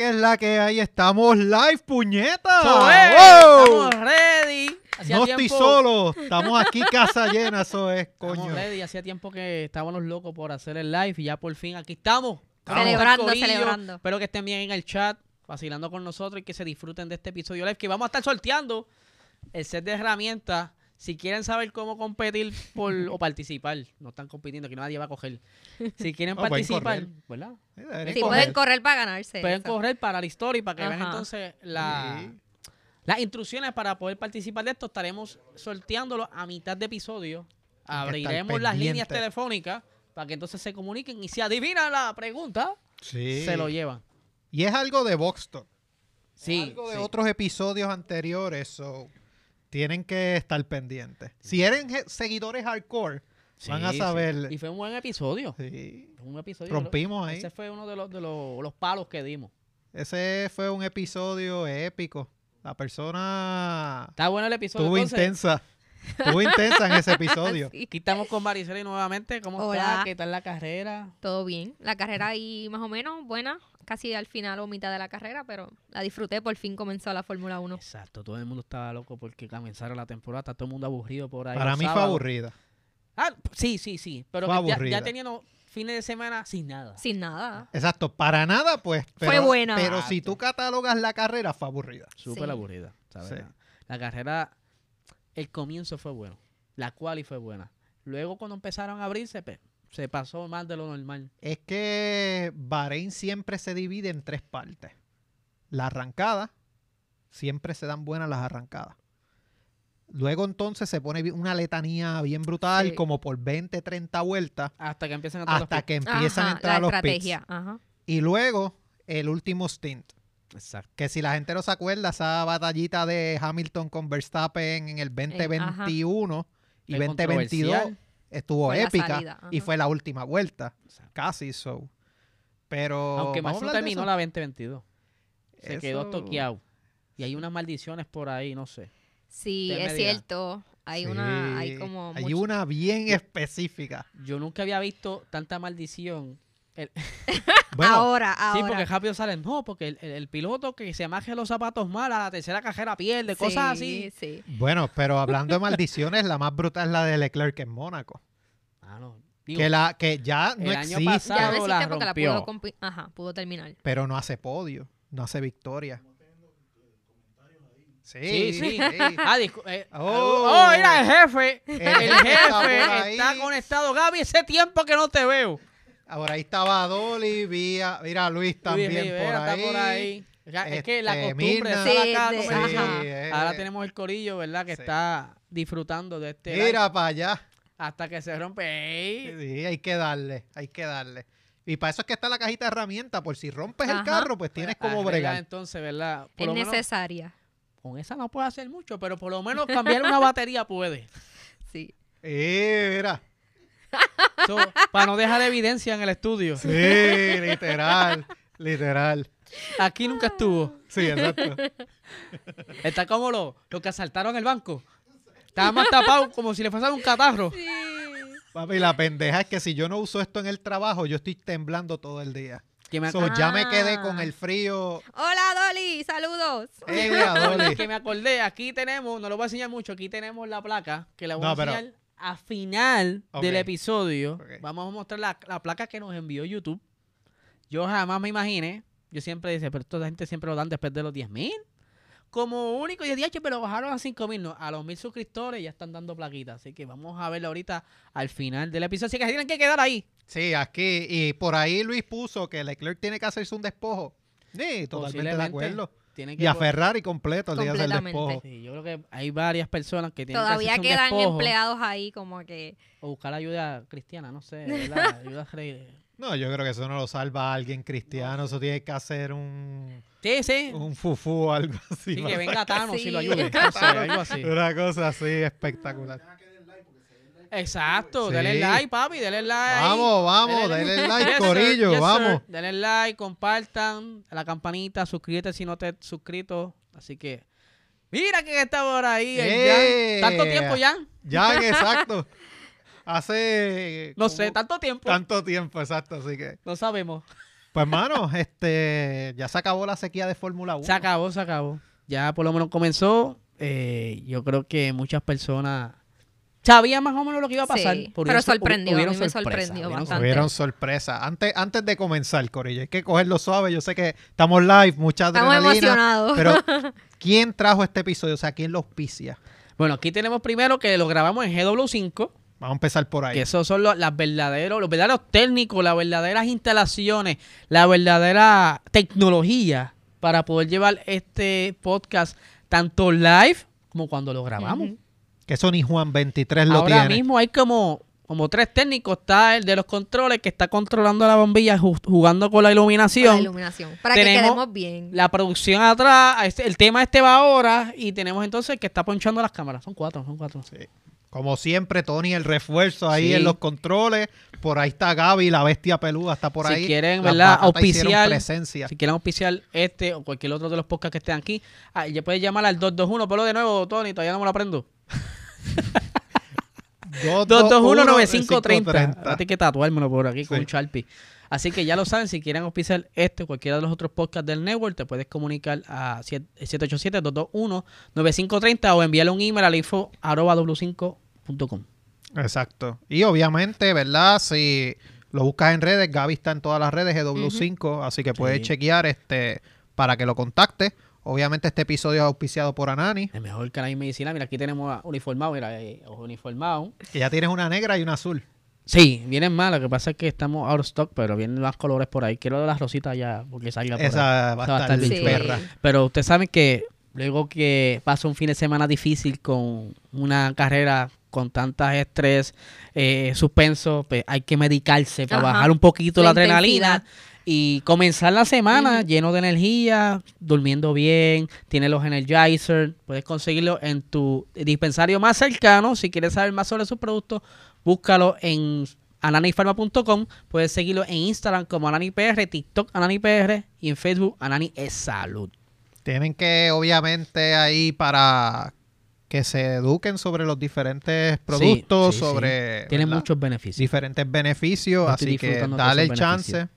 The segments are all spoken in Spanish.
Que es la que hay. Estamos live, puñeta. Es, ¡Wow! Estamos ready. Hacía No tiempo- estoy solo. Estamos aquí casa llena, eso es, Estamos coño. ready. Hacía tiempo que estábamos locos por hacer el live y ya por fin aquí estamos. Estamos. Celebrando, Corillo. celebrando. Espero que estén bien en el chat, vacilando con nosotros y que se disfruten de este episodio live que vamos a estar sorteando el set de herramientas. Si quieren saber cómo competir por, o participar, no están compitiendo, que nadie va a coger. Si quieren participar, correr. ¿verdad? Sí, deberían Sí, correr. pueden correr para ganarse. Pueden eso. correr para la historia y para que vean entonces la, Sí. las instrucciones para poder participar de esto. Estaremos sorteándolo a mitad de episodio. Abriremos las líneas telefónicas para que entonces se comuniquen y si adivinan la pregunta, Sí. se lo llevan. Y es algo de Voxton. Sí, algo de sí. otros episodios anteriores, so tienen que estar pendientes. Si eran seguidores hardcore, van a saber. sí. Y fue un buen episodio. Sí. Fue Un episodio. Rompimos ahí. Ese fue uno de los, de los, los palos que dimos. Ese fue un episodio épico. La persona Está bueno el episodio. estuvo entonces. intensa. Estuvo intensa en ese episodio. Sí. Aquí estamos con Maricela nuevamente. ¿Cómo Hola. está? ¿Qué tal la carrera? Todo bien. La carrera ahí más o menos buena, casi al final o mitad de la carrera, pero la disfruté. Por fin comenzó la Fórmula 1. Exacto, todo el mundo estaba loco porque comenzara la temporada, está todo el mundo aburrido por ahí. Para mí fue aburrida. Ah, sí, sí, sí, pero ya, aburrida. ya teniendo fines de semana sin nada. Sin nada. Exacto, para nada, pues. Pero, Fue buena. Pero si tú catalogas la carrera, fue aburrida. Súper Sí. aburrida, ¿sabes? Sí. La, carrera, el comienzo fue bueno, la quali fue buena. Luego cuando empezaron a abrirse, pe- se pasó más de lo normal. Es que Bahrein siempre se divide en tres partes. La arrancada, siempre se dan buenas las arrancadas. Luego entonces se pone una letanía bien brutal, Sí. como por 20, 30 vueltas, Hasta que empiezan a entrar los hasta que empiezan a entrar la los pits. estrategia. Ajá. Y luego el último stint. Exacto. Que si la gente no se acuerda, esa batallita de Hamilton con Verstappen en el 2021 y El 2022 controversial. Estuvo Fue épica y fue la última vuelta. Casi, so. Pero. Aunque hablar de terminó la 2022. Se quedó toqueado. Y hay unas maldiciones por ahí, no sé. Sí, es cierto. Hay una, hay como hay mucho- una bien específica. Yo nunca había visto tanta maldición. El- Bueno, ahora, Sí, ahora. porque rápido salen, no, porque el, el- el piloto que se amaje los zapatos mal a la tercera cajera pierde, cosas así. Sí, sí. bueno, pero hablando de maldiciones, la más brutal es la de Leclerc en Mónaco. Ah, no. Digo, Que, la, que ya no el año existe, pasado- Ya no Claro, la pudo, rompió. compi- Ajá, pudo terminar. pero no hace podio, no hace victoria. Sí, Sí, sí. sí. Ah, eh, Oh. oh, mira, el jefe. El El jefe está está conectado. Gaby, ese tiempo que no te veo. Ahora ahí estaba Dolly, vía, mira Luis también Luis Rivera por, ahí. está por ahí. Ya, es que la Este, costumbre Sí, acá de- conversando. ajá. eh, Ahora tenemos el corillo, ¿verdad? Que Sí. está disfrutando de este Mira para allá. hasta que se rompe. Ey. Sí, hay que darle, hay que darle. Y para eso es que está la cajita de herramientas, por si rompes el carro, pues tienes como Arregla bregar. Entonces, ¿verdad? Por Es lo menos- necesaria. con esa no puede hacer mucho, pero por lo menos cambiar una batería puede. Sí. Eh, mira. So, para no dejar evidencia en el estudio. Sí, literal, literal. Aquí nunca estuvo. Sí, exacto. Está como los lo que asaltaron el banco. Estaba más tapado como si le fuese un catarro. Papi, la pendeja es que si yo no uso esto en el trabajo, yo estoy temblando todo el día. Que me, So, ya me quedé Ah. con el frío. Hola, Dolly, saludos. Mira, Dolly. que me acordé, aquí tenemos, no lo voy a enseñar mucho, aquí tenemos la placa que la voy No, a pero- enseñar a final del episodio. Vamos a mostrar la, la placa que nos envió YouTube. Yo jamás me imaginé, yo siempre dice, pero esta gente siempre lo dan después de los 10 mil. Como único, y yo dije, pero bajaron a 5 mil, no, a los mil suscriptores ya están dando plaquitas. Así que vamos a verlo ahorita al final del episodio. Así que tienen que quedar ahí. Sí, aquí. Y por ahí Luis puso que Leclerc tiene que hacerse un despojo. Sí, totalmente de acuerdo. Tienen que Y a Ferrari completo el día del despojo. Sí, yo creo que hay varias personas que tienen Todavía que quedan despojo empleados ahí como que... o buscar ayuda cristiana, no sé, ¿verdad? ayuda No, yo creo que eso no lo salva a alguien cristiano. Eso tiene que hacer un, Sí, sí. un fufú o algo así. Sí, que venga Thanos y Sí. lo ayude. No sé, algo así. Una cosa así espectacular. Exacto, Sí. denle like, papi, denle like. Vamos, vamos, denle like, corillo, yes, vamos. Denle like, compartan a la campanita, suscríbete si no te has suscrito. Así que, mira quién está por ahí. Jan. ¿Tanto tiempo, Jan? Ya, exacto. Hace No como sé, tanto tiempo. tanto tiempo, exacto, así que No sabemos. Pues, mano, este, ya se acabó la sequía de Fórmula 1. Se acabó, se acabó. Ya por lo menos comenzó. Eh, yo creo que muchas personas sabían más o menos lo que iba a pasar. Sí, Por pero sorprendió, a hubieron mí me sorprendió hubieron bastante. Hubieron sorpresa. Antes, antes de comenzar, Corillo, hay que cogerlo suave. Yo sé que estamos live, mucha Estamos adrenalina. emocionados. Pero, ¿quién trajo este episodio? O sea, ¿quién lo auspicia? Bueno, aquí tenemos primero que lo grabamos en GW5, Vamos a empezar por ahí. que esos son los, las verdaderos, los verdaderos técnicos, las verdaderas instalaciones, la verdadera tecnología para poder llevar este podcast tanto live como cuando lo grabamos. Que eso ni Juan 23 lo Ahora tiene. mismo hay como, como tres técnicos. Está el de los controles que está controlando la bombilla, ju- jugando con la Con la iluminación. iluminación. Para Tenemos que quedemos bien. La producción atrás, este- el tema este va ahora y tenemos entonces el que está ponchando las cámaras. Son cuatro, son cuatro. Como siempre, Tony, el refuerzo ahí Sí. en los controles. Por ahí está Gaby, la bestia peluda, está por Si ahí. quieren, Las ¿verdad? Auspiciar. presencia. Si quieren auspiciar este o cualquier otro de los podcasts que estén aquí, ah, ya puedes llamar al 221, pero de nuevo, Tony, todavía no me lo aprendo. 221-9530. A ti que tatuármelo por aquí con un Sharpie. Así que ya lo saben, si quieren auspiciar este o cualquiera de los otros podcasts del network, te puedes comunicar a 787-221-9530 o enviarle un email al info arroba w5.com. Exacto. Y obviamente, ¿verdad? Si lo buscas en redes, Gaby está en todas las redes, GW5, así que puedes Sí. chequear este para que lo contactes. Obviamente este episodio es auspiciado por Anani. El mejor canal de medicina. Mira, aquí tenemos a uniformado, mira, eh, ojos uniformados. Que ya tienes una negra y una azul. Sí, vienen más. Lo que pasa es que estamos out of stock, pero vienen más colores por ahí. Quiero las rositas ya, porque salga por ahí. Esa va a estar bien Sí. perra. Pero ustedes saben que luego que pasa un fin de semana difícil con una carrera con tantas estrés, eh, suspenso, pues hay que medicarse para Ajá. bajar un poquito la, La adrenalina intensidad. Y comenzar la semana lleno de energía, durmiendo bien, tiene los energizers, puedes conseguirlo en tu dispensario más cercano. Si quieres saber más sobre sus productos, búscalo en ananifarma.com. Puedes seguirlo en Instagram como AnaniPR, TikTok AnaniPR y en Facebook Anani es Salud. Tienen que, obviamente, ahí para que se eduquen sobre los diferentes productos, sí, sí. sobre Tiene ¿verdad? muchos beneficios. diferentes beneficios, así que dale el chance.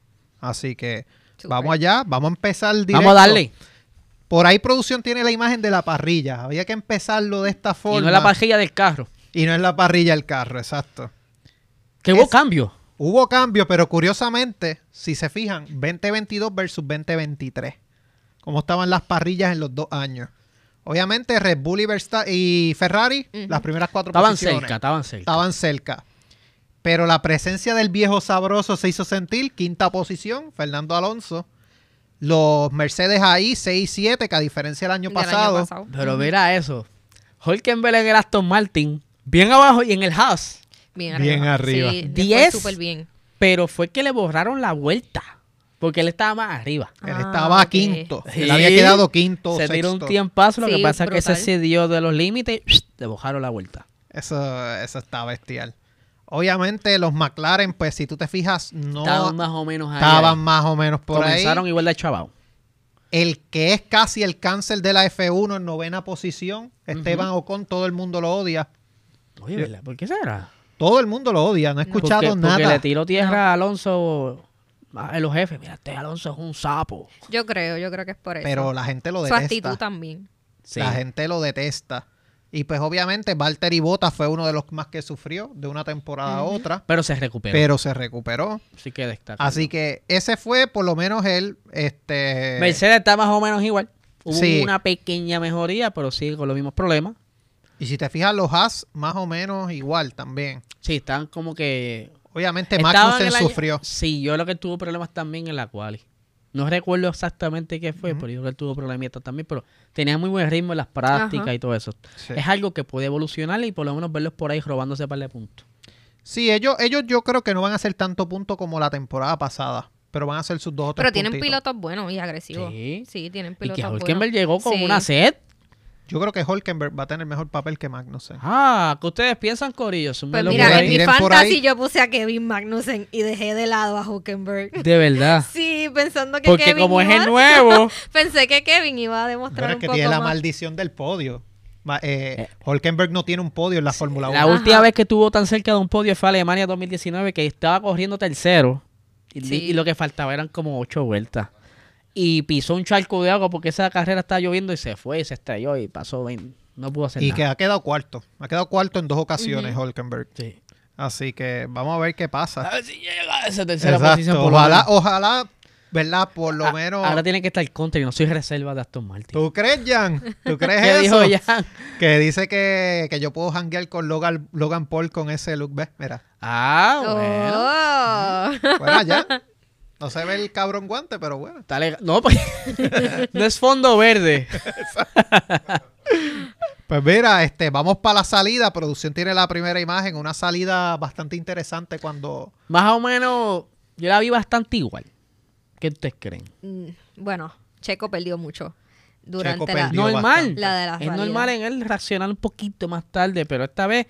Así que vamos allá, vamos a empezar directo. Vamos a darle. Por ahí producción tiene la imagen de la parrilla. Había que empezarlo de esta forma. Y no es la pajilla del carro. Y no es la parrilla del carro, exacto. Que hubo Es- cambio. Hubo cambio, pero curiosamente, si se fijan, 2022 versus 2023. Cómo estaban las parrillas en los dos años. Obviamente, Red Bull y, Versta- y Ferrari, las primeras cuatro Estaban posiciones, cerca, estaban cerca. estaban cerca. Pero la presencia del viejo sabroso se hizo sentir. Quinta posición, Fernando Alonso. Los Mercedes ahí, 6 y 7, que a diferencia del año Del año pasado. Pero mira eso. Hulkenberg en el Aston Martin, bien abajo y en el Haas. Bien Bien arriba. arriba. Sí, le fue Diez. súper bien. Pero fue que le borraron la vuelta. Porque él estaba más arriba. él Ah, estaba ok. quinto. Él Sí. había quedado quinto. se tiró un sexto. tiempazo. Lo que pasa es que se cedió de los límites y le bajaron la vuelta. Eso, eso está bestial. Obviamente los McLaren, pues si tú te fijas, no estaban más o menos ahí. estaban más o menos por Comenzaron ahí. igual de chavao. El que es casi el cáncer de la F1 en novena posición, Esteban Ocon, todo el mundo lo odia. Oye, ¿verdad? ¿por qué será? Todo el mundo lo odia, no he No. escuchado porque, porque nada. le tiró tierra a Alonso a los jefes. Mira, este Alonso es un sapo. Yo creo, yo creo que es por eso. Pero la gente lo Su detesta. actitud también. Sí. La gente lo detesta. Y pues obviamente Valtteri Bottas fue uno de los más que sufrió de una temporada a otra, Pero se recuperó. pero se recuperó. Así que destaca. Así que ese fue por lo menos el este Mercedes está más o menos igual. Hubo Sí. una pequeña mejoría, pero sigue con los mismos problemas. Y si te fijas, los Haas más o menos igual también. Sí, están como que... Obviamente Magnussen año- sufrió. Sí, yo lo que tuvo problemas también en la quali. No recuerdo exactamente qué fue, pero yo creo que él tuvo problemitas también, pero tenía muy buen ritmo en las prácticas Ajá. y todo eso. Sí. Es algo que puede evolucionar y por lo menos verlos por ahí robándose par de puntos. Sí, ellos, ellos yo creo que no van a hacer tanto punto como la temporada pasada, pero van a hacer sus dos o tres Pero tienen puntitos. pilotos buenos y agresivos. Sí. Sí, tienen Y pilotos que buenos. Llegó con Sí. una sed. Yo creo que Hulkenberg va a tener mejor papel que Magnussen. Ah, ¿qué ustedes piensan, Corillo? Pues mira, en mi fantasy yo puse a Kevin Magnussen y dejé de lado a Hulkenberg. De verdad. Sí, pensando que Porque Kevin como es el nuevo, Pensé que Kevin iba a demostrar Pero es un que poco tiene la más. maldición del podio. Eh, Hulkenberg no tiene un podio en la Fórmula 1. la Ajá. última vez que estuvo tan cerca de un podio fue Alemania 2019, que estaba corriendo tercero Y, Sí. y lo que faltaba eran como ocho vueltas. Y pisó un charco de agua porque esa carrera estaba lloviendo y se fue y se estrelló y pasó 20. No pudo hacer Y nada. que ha quedado cuarto. Ha quedado cuarto en dos ocasiones, Ujú. Hulkenberg. Sí. Así que vamos a ver qué pasa. A ver si llega a esa tercera Exacto. posición. por lo Ojalá, menos. ojalá, ¿verdad? Por lo Ah, menos. Ahora tiene que estar contra y no soy reserva de Aston Martin. ¿Tú crees, Jan? ¿Tú crees ¿Qué eso? dijo Jan? Que dice que, que yo puedo hanguear con Logan, Logan Paul con ese look. ¿Ves? Mira. Ah, bueno. Oh. Fuera ya. No se ve el cabrón guante, pero bueno. Está legal. No, pues, no es fondo verde. Pues mira, este, vamos para la salida. Producción tiene la primera imagen. Una salida bastante interesante cuando. Más o menos, yo la vi bastante igual. ¿Qué ustedes creen? Mm, Bueno, Checo perdió mucho durante Checo la, perdió Normal. la de la Es normal en él reaccionar un poquito más tarde, pero esta vez,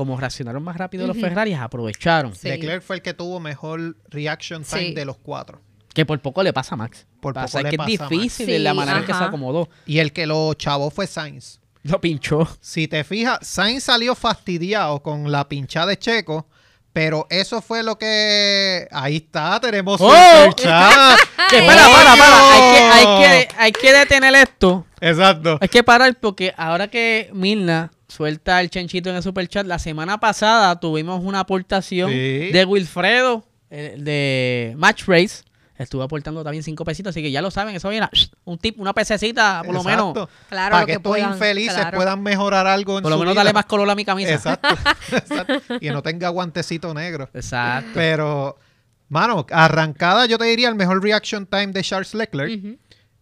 como reaccionaron más rápido los. Ferraris, aprovecharon. Sí. Leclerc fue el que tuvo mejor reaction time Sí. de los cuatro. Que por poco le pasa a Max. Por Pasa poco le que pasa a es Max. difícil Sí, de la manera en que se acomodó. Y el que lo chavó fue Sainz. Lo pinchó. Si te fijas, Sainz salió fastidiado con la pinchada de Checo, pero eso fue lo que... Ahí está, tenemos ¡Oh! Que para, para, para. Hay que, hay, que, hay que detener esto. Exacto. Hay que parar porque ahora que Milna suelta el chanchito en el super chat, la semana pasada tuvimos una aportación Sí. de Wilfredo eh, de Match Race. Estuvo aportando también cinco pesitos, así que ya lo saben, eso viene un tip, una pececita, por lo menos. Claro, Para lo que, que estos puedan, infelices claro. puedan mejorar algo en Por lo su menos vida. dale más color a mi camisa. Exacto. Exacto. Y no tenga guantecito negro. Exacto. Pero, mano, arrancada yo te diría el mejor reaction time de Charles Leclerc.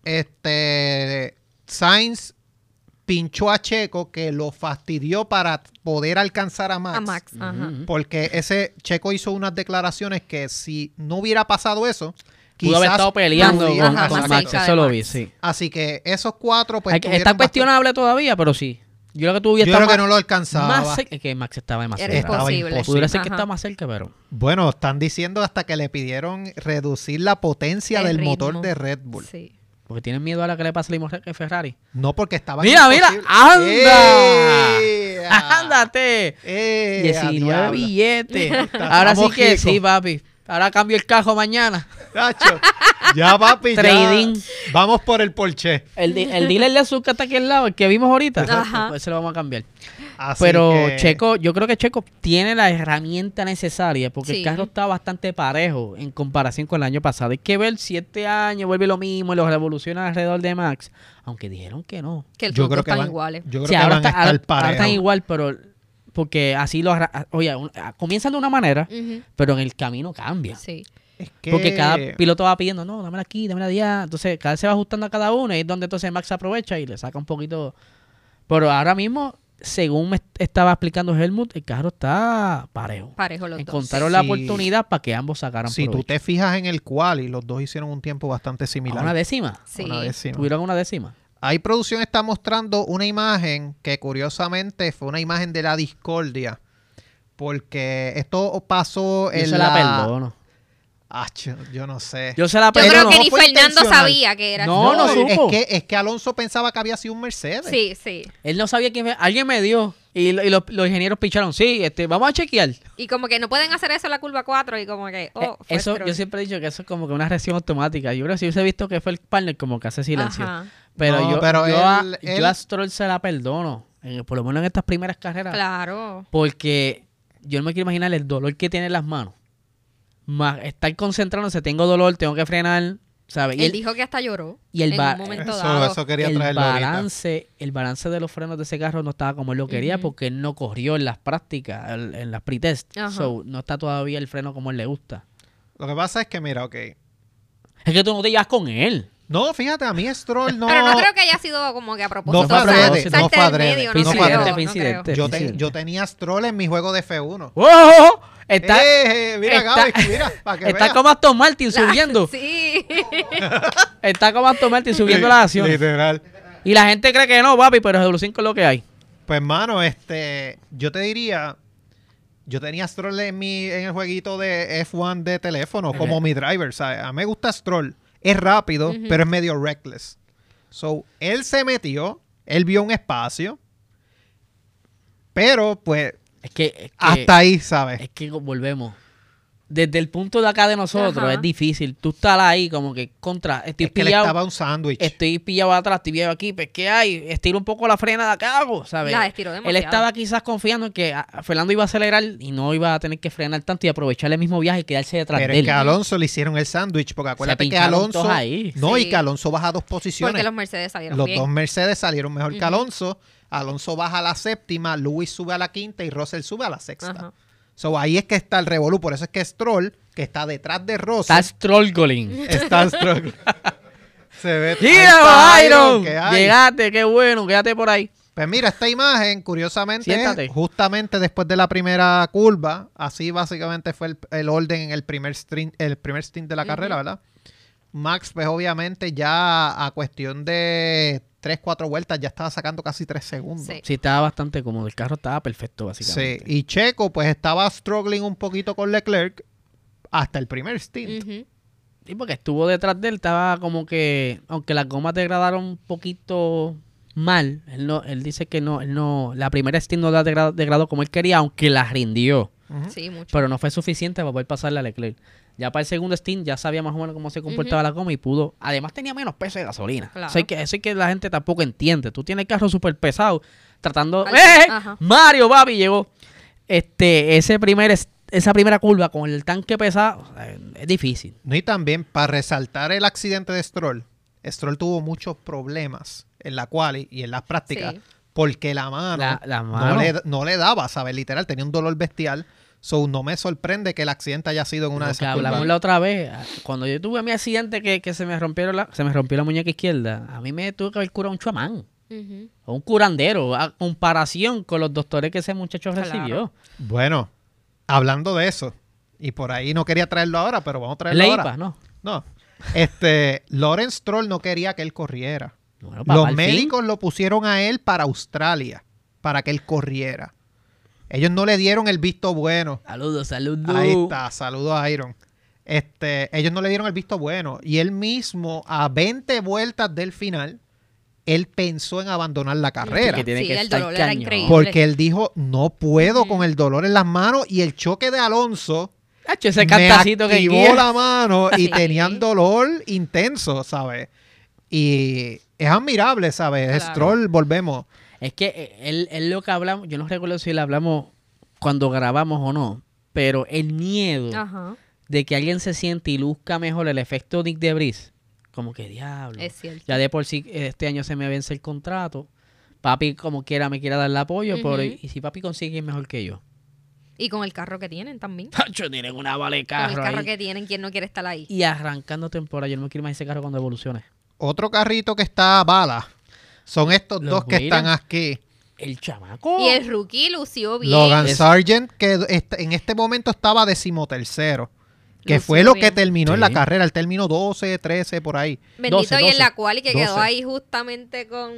Este, Sainz pinchó a Checo que lo fastidió para poder alcanzar a Max. A Max. Ajá. Ujú. Porque ese Checo hizo unas declaraciones que si no hubiera pasado eso, Pudo haber quizás estado peleando pudiera con, con más Max, eso lo vi, sí. Así que esos cuatro, pues. Que- está bastante- cuestionable todavía, pero sí. Yo creo que tú Yo estado creo que no lo alcanzaba. más cerca, que Max estaba más Era imposible. Pudiera ser que estaba más cerca, pero... Bueno, están diciendo hasta que le pidieron reducir la potencia El del ritmo. motor de Red Bull. Sí. Porque tienen miedo a la que le pase a Ferrari. No porque estaba. Mira, mira, anda. ¡Ea! ¡Ándate! ¡Ea, 19 diablo! billetes. Ahora sí que ricos. sí, papi. Ahora cambio el cajo mañana. Tacho, ya papi, ya. Trading. Vamos por el Porsche. El, di- el dealer de azúcar está aquí al lado, el que vimos ahorita. Ajá. Pues se lo vamos a cambiar. Así Pero que- Checo, yo creo que Checo tiene la herramienta necesaria porque el Sí. carro está bastante parejo en comparación con el año pasado. Hay que ver si este año vuelve lo mismo y los revoluciona alrededor de Max. Aunque dijeron que no. Que el Yo los creo que están van, iguales. yo creo Sí, que ahora, van a está- estar ahora- ahora están igual, pero porque así lo arra- oye, un- ah, comienzan de una manera, Ujú. pero en el camino cambia. Sí. Es que- Porque cada piloto va pidiendo, no, dámela aquí, dámela allá. Entonces, cada vez se va ajustando a cada uno y es donde entonces Max aprovecha y le saca un poquito. Pero ahora mismo, según me est- estaba explicando Helmut, el carro está parejo. Parejo los dos. Encontraron la Sí. oportunidad para que ambos sacaran Si tú provecho. te fijas en el cual y los dos hicieron un tiempo bastante ¿A similar. una décima. Sí. Una décima. Tuvieron una décima. Ahí producción está mostrando una imagen que curiosamente fue una imagen de la discordia. Porque esto pasó Yo en se la perdono. Ah, yo, yo no sé. Yo se la Yo creo que no ni Fernando sabía que era No, no así. supo. es que, es que Alonso pensaba que había sido un Mercedes. Sí, sí. Él no sabía quién fue. Alguien me dio. Y, lo- y los, los ingenieros picharon. Sí, este, vamos a chequear. Y como que no pueden hacer eso en la curva 4 y como que, oh, Eh, eso, yo siempre he dicho que eso es como que una reacción automática. Yo creo que si hubiese visto que fue el partner, como que hace silencio. Ajá, Pero, No, yo, pero yo, a, él- yo él- a Stroll se la perdono. en- por lo menos en estas primeras carreras. claro. Porque yo no me quiero imaginar el dolor que tiene en las manos. Más estar concentrándose, tengo dolor, tengo que frenar. ¿sabes? Y Él el, dijo que hasta lloró y el en ba- un momento Eso, dado. eso quería el ahorita. balance, el balance de los frenos de ese carro no estaba como él lo quería porque él no corrió en las prácticas, en, en las pre-test. So, no está todavía el freno como él le gusta. Lo que pasa es que, mira, ok. Es que tú no te llevas con él. No, fíjate, a mí Stroll no. Pero no creo que haya sido como que a propósito. No fue adrede, no fue adrede. no no te- yo tenía Stroll en mi juego de F1. ¡Oh! Está, Eh, mira, está- Gaby, mira, para que está veas. como Aston Martin La- subiendo. Sí. Está como Aston Martin subiendo las acciones. Literal. Y la gente cree que no, papi, pero Euro 5 es lo que hay. Pues, mano, este, yo te diría, yo tenía Stroll en mi, en el jueguito de F1 de teléfono, como mi driver, ¿sabes? A mí me gusta Stroll. Es rápido, pero es medio reckless. So, él se metió, él vio un espacio, pero, pues, Es que, es que, hasta ahí, ¿sabes? es que volvemos. desde el punto de acá de nosotros Ajá. es difícil. Tú estás ahí como que contra, estoy Es que le pillado, estaba un sándwich. estoy pillado atrás, estoy pillado aquí, pues ¿qué hay? Estiro un poco la frena de acá, hago, ¿sabes? La Él estaba quizás confiando en que ah, Fernando iba a acelerar y no iba a tener que frenar tanto y aprovechar el mismo viaje y quedarse detrás Pero de es él. que a Alonso le hicieron el sándwich, porque Se acuérdate que Alonso... todos ahí. No, y que Alonso baja dos posiciones. Porque los Mercedes salieron Los bien. dos Mercedes salieron mejor que. Alonso. Alonso baja a la séptima, Lewis sube a la quinta y Russell sube a la sexta. Ajá. So, ahí es que está el revolú. Por eso es que Stroll, que está detrás de Russell, Está Strollgolin. está Stroll. Se ve. ahí ¡Dígalo, está Iron! que. Llegaste, qué bueno, quédate por ahí. Pues mira, esta imagen, curiosamente, es justamente después de la primera curva. Así básicamente fue el, el orden en el primer stint, el primer stint de la carrera, ¿verdad? Max, pues obviamente ya a cuestión de 3, 4 vueltas ya estaba sacando casi 3 segundos. Sí. Sí, estaba bastante cómodo. El carro estaba perfecto, Sí, básicamente. y Checo pues estaba struggling un poquito con Leclerc hasta el primer stint. Ujú. Sí, porque estuvo detrás de él, estaba como que, aunque las gomas degradaron un poquito mal, él no, él dice que no, él no, la primera stint no la degra- degradó como él quería, aunque la rindió. Sí, mucho. pero no fue suficiente para poder pasarle a Leclerc. Ya para el segundo stint ya sabía más o menos cómo se comportaba la goma y pudo, además tenía menos peso de gasolina. Claro. Eso, es que, eso es que la gente tampoco entiende. Tú tienes el carro súper pesado, tratando... Al- ¡Eh! Ajá. Mario, papi, llegó. Este, ese primer, esa primera curva con el tanque pesado, es difícil. Y también para resaltar el accidente de Stroll, Stroll tuvo muchos problemas en la quali y en las prácticas Sí. porque la mano, La, la no, le, no le daba, ¿sabes? Literal, tenía un dolor bestial. So, no me sorprende que el accidente haya sido en una de que esas hablamos curvas. la otra vez, ah, cuando yo tuve mi accidente que, que se me rompieron la, se me rompió la muñeca izquierda, a mí me tuvo que haber curado un chamán o un curandero, a comparación con los doctores que ese muchacho Claro. recibió. Bueno, hablando de eso, y por ahí no quería traerlo ahora, pero vamos a traerlo Le ahora. IPA, ¿no? No. Este, Lawrence Stroll no quería que él corriera. Bueno, papá, Los fin, médicos lo pusieron a él para Australia, para que él corriera. Ellos no le dieron el visto bueno. Saludos, saludos. Ahí está, saludos a Iron. Este, ellos no le dieron el visto bueno. Y él mismo, a 20 vueltas del final, él pensó en abandonar la carrera. Que tiene Sí, que el estar dolor era increíble. Porque él dijo, no puedo con el dolor en las manos y el choque de Alonso Hacho, ese me cantacito que activó quiere. la mano y Sí. tenían dolor intenso, ¿sabes? Y es admirable, ¿sabes? Claro. Stroll, volvemos. Es que eh, él, él lo que hablamos, yo no recuerdo si le hablamos cuando grabamos o no, pero el miedo Ajá. de que alguien se siente y luzca mejor el efecto Nick de Bris, como que diablo. Es cierto. Ya de por sí eh, este año se me vence el contrato. Papi, como quiera, me quiera dar el apoyo, pero Ujú. y si papi consigue mejor que yo. Y con el carro que tienen también. Tacho, tienen una vale Con el carro, carro ahí. que tienen, ¿quién no quiere estar ahí? Y arrancando temporada, yo no me quiero más ese carro cuando evolucione. Otro carrito que está a bala son estos Los dos que Williams. están aquí. El chamaco. Y el rookie lució bien. Logan Sargent, que est- en este momento estaba decimotercero. Que fue lo que terminó en la carrera. Él terminó 12, 13, por ahí. Bendito 12, y en 12, la cual y que quedó 12. ahí justamente con,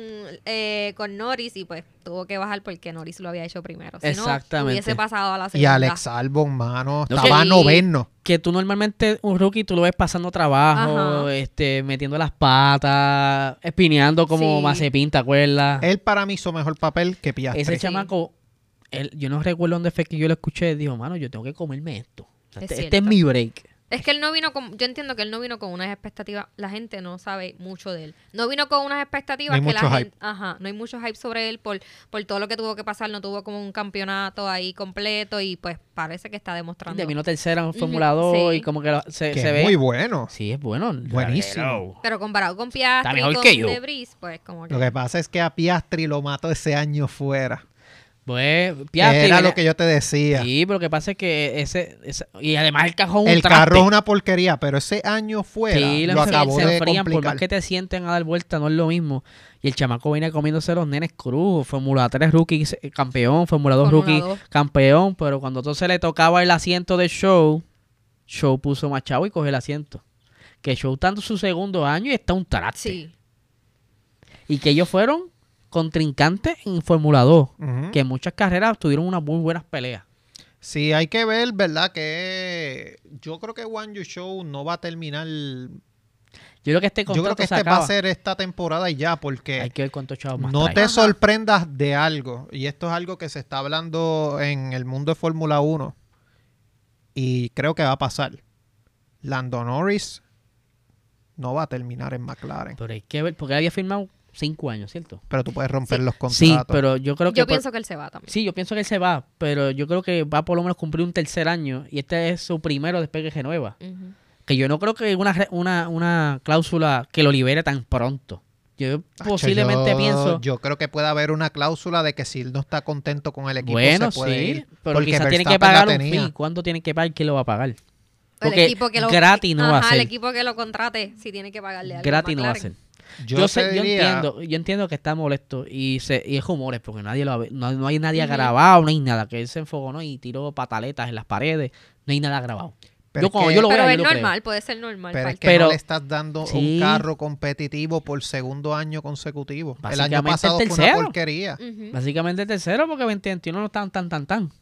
eh, con Norris y pues tuvo que bajar porque Norris lo había hecho primero. Si Exactamente. no, hubiese pasado a la Y segunda. Alex Albon, mano, No, estaba sí. noveno. que tú normalmente un rookie tú lo ves pasando trabajo, Ajá. este, metiendo las patas, espineando como Sí. Mazepin, ¿te acuerdas? Él para mí hizo mejor papel que Piastri. Ese Sí. chamaco, él- yo no recuerdo dónde fue que yo lo escuché, dijo, mano, yo tengo que comerme esto. O sea, Es Este, este es mi break. Es que él no vino con, yo entiendo que él no vino con unas expectativas, la gente no sabe mucho de él. No vino con unas expectativas No hay que la gente, ajá, no hay mucho hype sobre él por, por todo lo que tuvo que pasar, no tuvo como un campeonato ahí completo y pues parece que está demostrando. Terminó tercera en Fórmula 2 sí. y como que lo- se, que se es ve. muy bueno. Sí, es bueno. Buenísimo. Pero comparado con Piastri y con. Debris, pues como que Lo que pasa es que a Piastri lo mató ese año fuera. Pues, Piastri, Era que lo que yo te decía. Sí, pero lo que pasa es que ese, ese- y además el cajón el carro es una porquería, pero ese año fuera Sí, lo acabó se de enfrían, por complicar. más que te sienten a dar vuelta, no es lo mismo. Y el chamaco viene comiéndose los nenes cruz, Fórmula 3 rookie campeón, Fórmula 2 Fórmula rookie 2. campeón, pero cuando entonces le tocaba el asiento de Show, Show puso más chavo y cogió el asiento. Que Show está en su segundo año y está un traste. sí. Y que ellos fueron contrincantes en Fórmula 2, Ujú. que en muchas carreras tuvieron unas muy buenas peleas. Sí, hay que ver, ¿verdad? Que yo creo que One You Show no va a terminar. Yo Yo creo que este contrato creo que este va a ser esta temporada y ya, porque Hay que ver chavos más no trae. te sorprendas de algo. Y esto es algo que se está hablando en el mundo de Fórmula 1. y creo que va a pasar. Lando Norris no va a terminar en McLaren. Pero hay que ver, porque había firmado cinco años, ¿cierto? Pero tú puedes romper Sí. los Sí, contratos. pero yo creo que... Yo por- pienso que él se va también. Sí, yo pienso que él se va, pero yo creo que va por lo menos cumplir un tercer año y este es su primero después que renueva. Ujú. Que yo no creo que una, re- una, una cláusula que lo libere tan pronto. Yo posiblemente yo- pienso... Yo creo que puede haber una cláusula de que si él no está contento con el equipo, bueno, se puede sí, ir. pero porque quizás tiene que pagar un fee. ¿Cuánto tiene que pagar? ¿Quién lo va a pagar? El equipo que lo, gratis no va a ser. el equipo que lo contrate, si tiene que pagarle algo. Gratis no va a ser. Yo, sé, yo entiendo, yo entiendo que está molesto y se y es rumores porque nadie lo no, no hay nadie grabado, no hay nada, que él se enfocó ¿no? y tiró pataletas en las paredes, no hay nada grabado. pero yo es como que- yo lo Pero veo, es yo lo creo. normal, puede ser normal. Pero es que Pero- no le estás dando Sí. un carro competitivo por segundo año consecutivo. El año pasado el fue una tercero. porquería. Básicamente el tercero porque 2021 no están tan tan tan.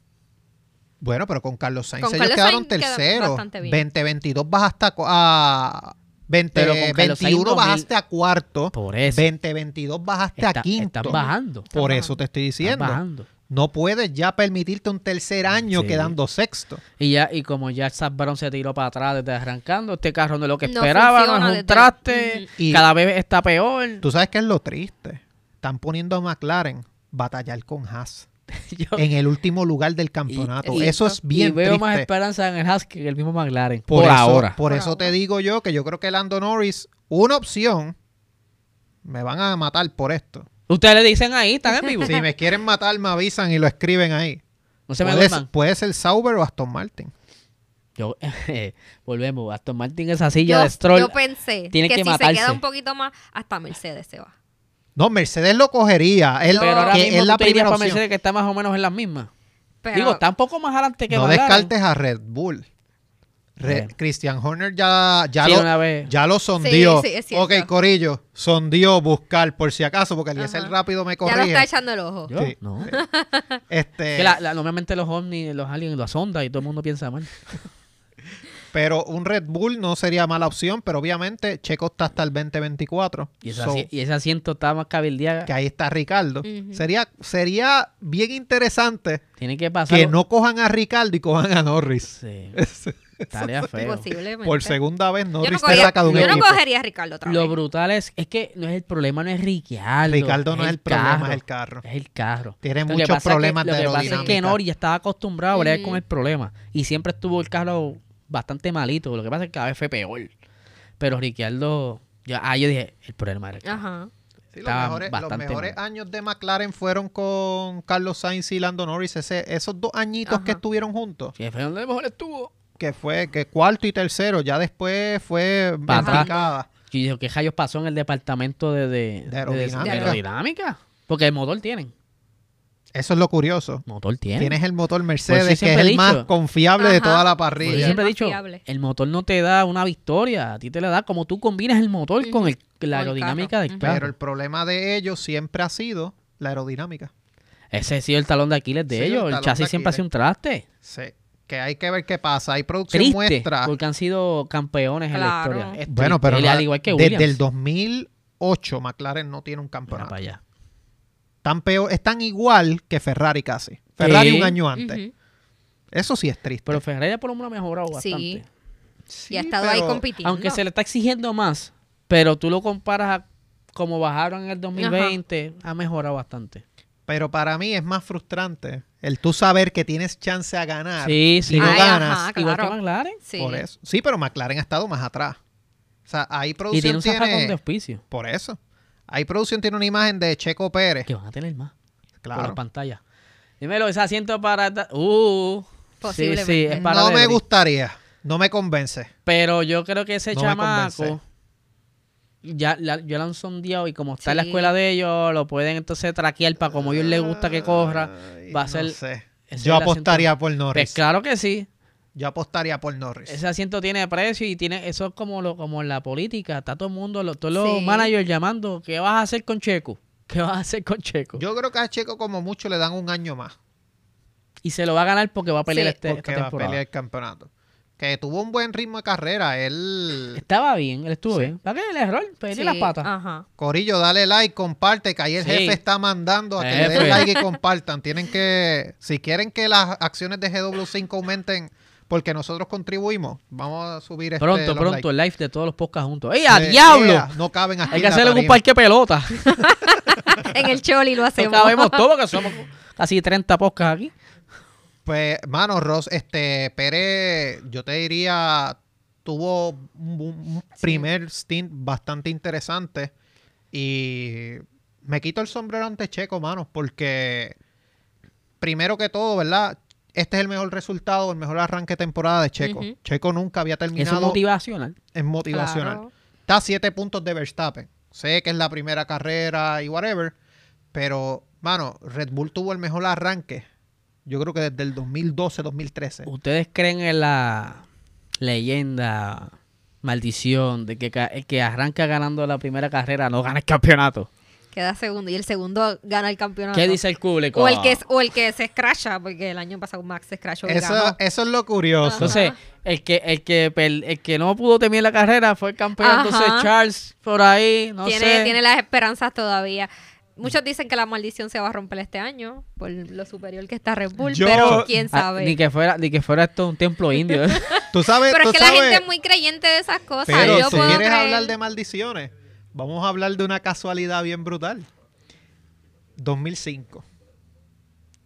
Bueno, pero con Carlos Sainz Con ellos Carlos quedaron terceros. bastante bien. 2022 bajaste a, cu- a 20, Pero con Carlos Sainz 21 2000 bajaste a cuarto. Por eso. 2022 bajaste Está- a quinto. Están bajando. Por eso te estoy diciendo. bajando. No puedes ya permitirte un tercer año Sí. quedando sexto. Y ya y como ya Zach Brown se tiró para atrás desde arrancando, este carro no es lo que No esperaba, no funciona es un traste. Y cada vez está peor. tú sabes qué es lo triste. Están poniendo a McLaren batallar con Haas Yo- en el último lugar del campeonato. y- eso es y bien veo más esperanza en el Haas que en el mismo McLaren. Por, Por, eso, ahora. Por, Por eso te digo yo que yo creo que Lando Norris, una opción, me van a matar por esto. Ustedes le dicen ahí, están en vivo. Si me quieren matar, me avisan y lo escriben ahí. No se me puede, puede ser Sauber o Aston Martin. Yo, volvemos. Aston Martin esa silla Yo, de Stroll. yo pensé tiene que, que si se matarse. queda un poquito más, hasta Mercedes se va. No, Mercedes lo cogería. Él, pero ahora que mismo es la tú te irías primera para opción. Mercedes que está más o menos en las mismas. Pero, Digo, está un poco más adelante que No descartes a Red Bull. Re- Bueno. Christian Horner ya, ya, Sí, lo, vez. ya lo sondió. sí, es cierto. ok, Corillo, sondió buscar por si acaso, porque Ajá. rápido me ya lo corrige. está echando el ojo. ¿Yo? Sí. No. Este, Que la- la- normalmente los ovnis, los aliens, los sondas y todo el mundo piensa mal. Pero un Red Bull no sería mala opción, pero obviamente Checo está hasta el 2024. Y So, y ese asiento está más cabildeado. que ahí está Ricardo. Sería, sería bien interesante Tiene que pasar. que no cojan a Ricardo y cojan a Norris. Sí, estaría feo. Por segunda vez no, Norris saca de un yo no equipo. cogería a Ricardo otra Lo brutal es, es que no es el problema, no es Ricardo. Ricardo no es el problema, carro, es el carro. Es el carro. Tiene muchos pasa es que- problemas de Lo que pasa es que Nori ya estaba acostumbrado a bregar con el problema. Y siempre estuvo el carro bastante malito. Lo que pasa es que cada vez fue peor. Pero Ricardo. Ya, ah, yo dije, el problema era el. Ajá. Sí, los Estaba mejores, los mejores mal. años de McLaren fueron con Carlos Sainz y Lando Norris. Ese- esos dos añitos que estuvieron juntos, Sí, fue donde mejor estuvo. que fue que cuarto y tercero, ya después fue picada. Yo dije, ¿qué rayos pasó en el departamento de, de, De aerodinámica. de aerodinámica? Porque el motor tienen. Eso es lo curioso. Motor tienen. Tienes el motor Mercedes, que es el más confiable de toda la parrilla. Sí, siempre he dicho, fiable. el motor no te da una victoria, a ti te la da como tú combinas el motor con el, la aerodinámica del carro. Pero el problema de ellos siempre ha sido la aerodinámica. Ese ha sido el talón de Aquiles de Sí, ellos. El, chasis siempre ha sido un traste. Sí. Que hay que ver qué pasa. Hay producción Triste, muestra. porque han sido campeones en la historia. Es Bueno, pero Él, no- al igual que desde el 2008 McLaren no tiene un Mira campeonato. para allá. Están, peor, están igual que Ferrari casi. Ferrari un año antes. Eso sí es triste. Pero Ferrari por lo menos ha mejorado bastante. Sí, y ha estado ahí compitiendo. Aunque se le está exigiendo más, pero tú lo comparas a como bajaron en el 2020, ha mejorado bastante. Pero para mí es más frustrante el tú saber que tienes chance a ganar. Sí, sí. Si no Ay, ganas, ajá, Igual que claro. McLaren. Sí. por eso. Sí, pero McLaren ha estado más atrás. O sea, ahí Y producción tiene un tiene... de auspicio. Por eso. Ahí producción tiene una imagen de Checo Pérez. Que van a tener más. Por Claro. las pantallas. Dímelo, ese asiento para... Uh, sí, sí, es para No me gustaría. No me convence. Pero yo creo que ese No chamaco ya, la- ya lo han sondeado y como está en la escuela de ellos, lo pueden entonces traquear para como a ellos les gusta que corra. Ay, va a no ser- sé. Yo apostaría por Pues Norris. claro que sí. Yo apostaría por Norris. Ese asiento tiene precio y tiene eso es como lo como en la política. Está todo el mundo, lo- todos los Sí. managers llamando. ¿Qué vas a hacer con Checo? ¿Qué vas a hacer con Checo? Yo creo que a Checo como mucho le dan un año más. Y se lo va a ganar porque va a pelear Sí. este, Porque esta va a pelear el campeonato. Que tuvo un buen ritmo de carrera. Él... Estaba bien, él estuvo Sí. bien. ¿Para qué el error? Pedir Sí, las patas. Ajá. Corillo, dale like, comparte, que ahí el Sí. jefe está mandando a que le den like y compartan. Tienen que, si quieren que las acciones de GW5 aumenten porque nosotros contribuimos. Vamos a subir este, Pronto, pronto, likes. el live de todos los podcasts juntos. ¡Ey, a Eh, diablo! ea, no caben aquí Hay que hacerle un parque pelota. En el choli lo No hacemos. cabemos todos, que somos casi 30 podcasts aquí. Pues, mano, Ross, este, Pérez, yo te diría, tuvo un, un Sí. primer stint bastante interesante y me quito el sombrero ante Checo, mano, porque primero que todo, ¿verdad? Este es el mejor resultado, el mejor arranque de temporada de Checo. Checo nunca había Eso es terminado motivacional. en motivacional. Claro. Está a siete puntos de Verstappen. Sé que es la primera carrera y whatever, pero, mano, Red Bull tuvo el mejor arranque. Yo creo que desde el 2012-2013. ¿Ustedes creen en la leyenda, maldición, de que el que arranca ganando la primera carrera no gana el campeonato? Queda segundo y el segundo gana el campeonato. ¿Qué dice el público? O el que, o el que se escracha, porque el año pasado Max se escrachó Eso, ganó. eso es lo curioso. Entonces, el que, el, que, el que no pudo terminar la carrera fue el campeón. Entonces. Charles, por ahí, no tiene, sé. tiene las esperanzas todavía. Muchos dicen que la maldición se va a romper este año por lo superior que está Red Bull, Yo- pero quién Ah, sabe. ni, que fuera, ni que fuera esto un templo indio. ¿eh? Tú sabes, pero tú es que la gente es muy creyente de esas cosas. pero yo si puedo quieres creer- hablar de maldiciones, vamos a hablar de una casualidad bien brutal. 2005.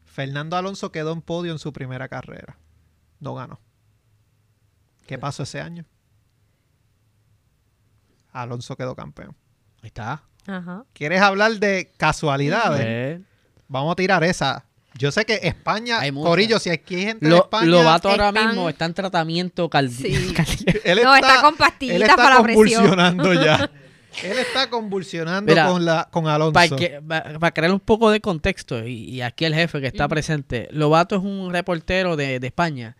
Fernando Alonso quedó en podio en su primera carrera. No ganó. ¿Qué pasó ese año? Alonso quedó campeón. Ahí está. Ajá. ¿Quieres hablar de casualidades? Eh, Vamos a tirar esa. Yo sé que España, Hay. Corillo, si aquí hay gente de Lo, España, Lobato ahora están- mismo está en tratamiento Sí. cardíaco. No, está con él pastillitas está para la presión. convulsionando ya. Él está convulsionando Mira, con, la, con Alonso. Para, que, pa- para crear un poco de contexto, y, y aquí el jefe que está Ujú. presente, Lobato es un reportero de, de España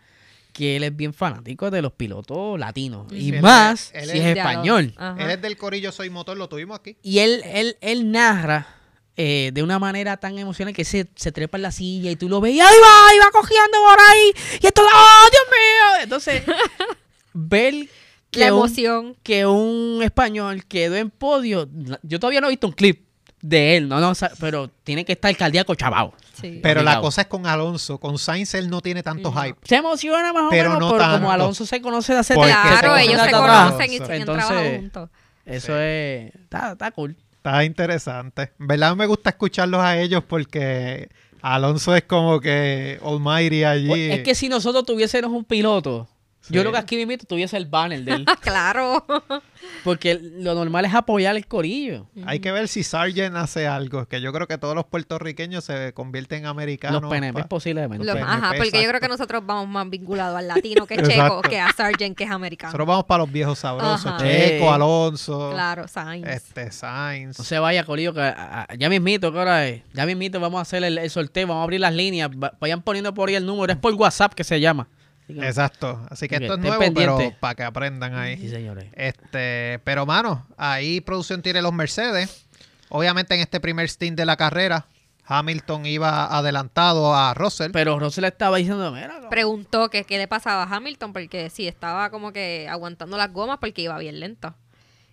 que él es bien fanático de los pilotos latinos. Ujú. Y Él es- más él si es español. Él es del Corillo Soy Motor, lo tuvimos aquí. Y él, él, él narra eh, de una manera tan emocional que se, se trepa en la silla y tú lo ves y ahí va, ahí va cogiendo por ahí. Y esto, ¡oh, Dios mío! Entonces, ver La un, emoción. que un español quedó en podio, yo todavía no he visto un clip de él, no, no, pero tiene que estar cardíaco chavao. Sí. Pero la cosa es con Alonso. Con Sainz él no tiene tanto No. hype. Se emociona más o Pero menos, no pero tanto. como Alonso se conoce de hace Porque claro, ellos se conocen y, Entonces, trabajado juntos. Eso es, está, está cool. Está interesante. En verdad me gusta escucharlos a ellos porque Alonso es como que Almighty allí. Pues, Es que si nosotros tuviésemos un piloto, Sí. yo creo que aquí mismo tuviese el banner de él. claro. Porque lo normal es apoyar el corillo. Hay que ver si Sargent hace algo. Que yo creo que todos los puertorriqueños se convierten en americanos. Los PNP pa- posiblemente. Los- PNP, ajá, porque yo creo que nosotros vamos más vinculados al latino que checo que a Sargent que es americano. Nosotros vamos para los viejos sabrosos. Ajá. Checo. Alonso, Claro, Sainz. este, Sainz. No se vaya, corillo, que a- a- ya mismito, que ahora es. Ya mismito vamos a hacer el, el sorteo, vamos a abrir las líneas. va- Vayan poniendo por ahí el número, es por WhatsApp que se llama. Así que- Exacto. Así que esto es nuevo, pero para que aprendan ahí. Sí, señores. Este, pero mano, ahí producción tiene los Mercedes. Obviamente en este primer stint de la carrera, Hamilton iba adelantado a Russell. Pero Russell estaba diciendo, mira, no, Preguntó que qué le pasaba a Hamilton porque sí, estaba como que aguantando las gomas porque iba bien lento.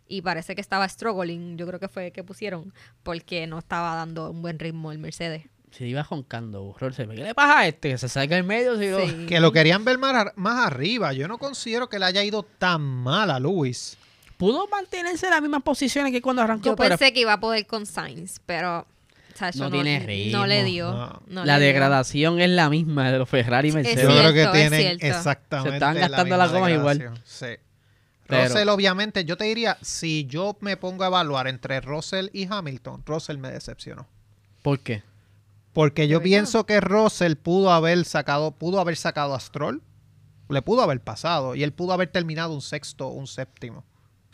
Y parece que estaba struggling, yo creo que fue que pusieron, porque no estaba dando un buen ritmo el Mercedes. Se iba joncando Russell. ¿Qué le pasa a este? Que se salga en medio. si Sí. Que lo querían ver más, más arriba. Yo no considero que le haya ido tan mal a Lewis. Pudo mantenerse en las mismas posiciones que cuando arrancó, Yo pero pensé que iba a poder con Sainz, pero No tiene no le ritmo, dio. no. no la le dio. degradación es la misma de los Ferrari y Es Mercedes. Yo creo que tienen exactamente Se están la gastando las gomas igual. Sí. Pero- Russell, obviamente, yo te diría, si yo me pongo a evaluar entre Russell y Hamilton, Russell me decepcionó. ¿Por qué? Porque yo pienso que Russell pudo haber sacado, pudo haber sacado a Stroll, le pudo haber pasado, y él pudo haber terminado un sexto, un séptimo.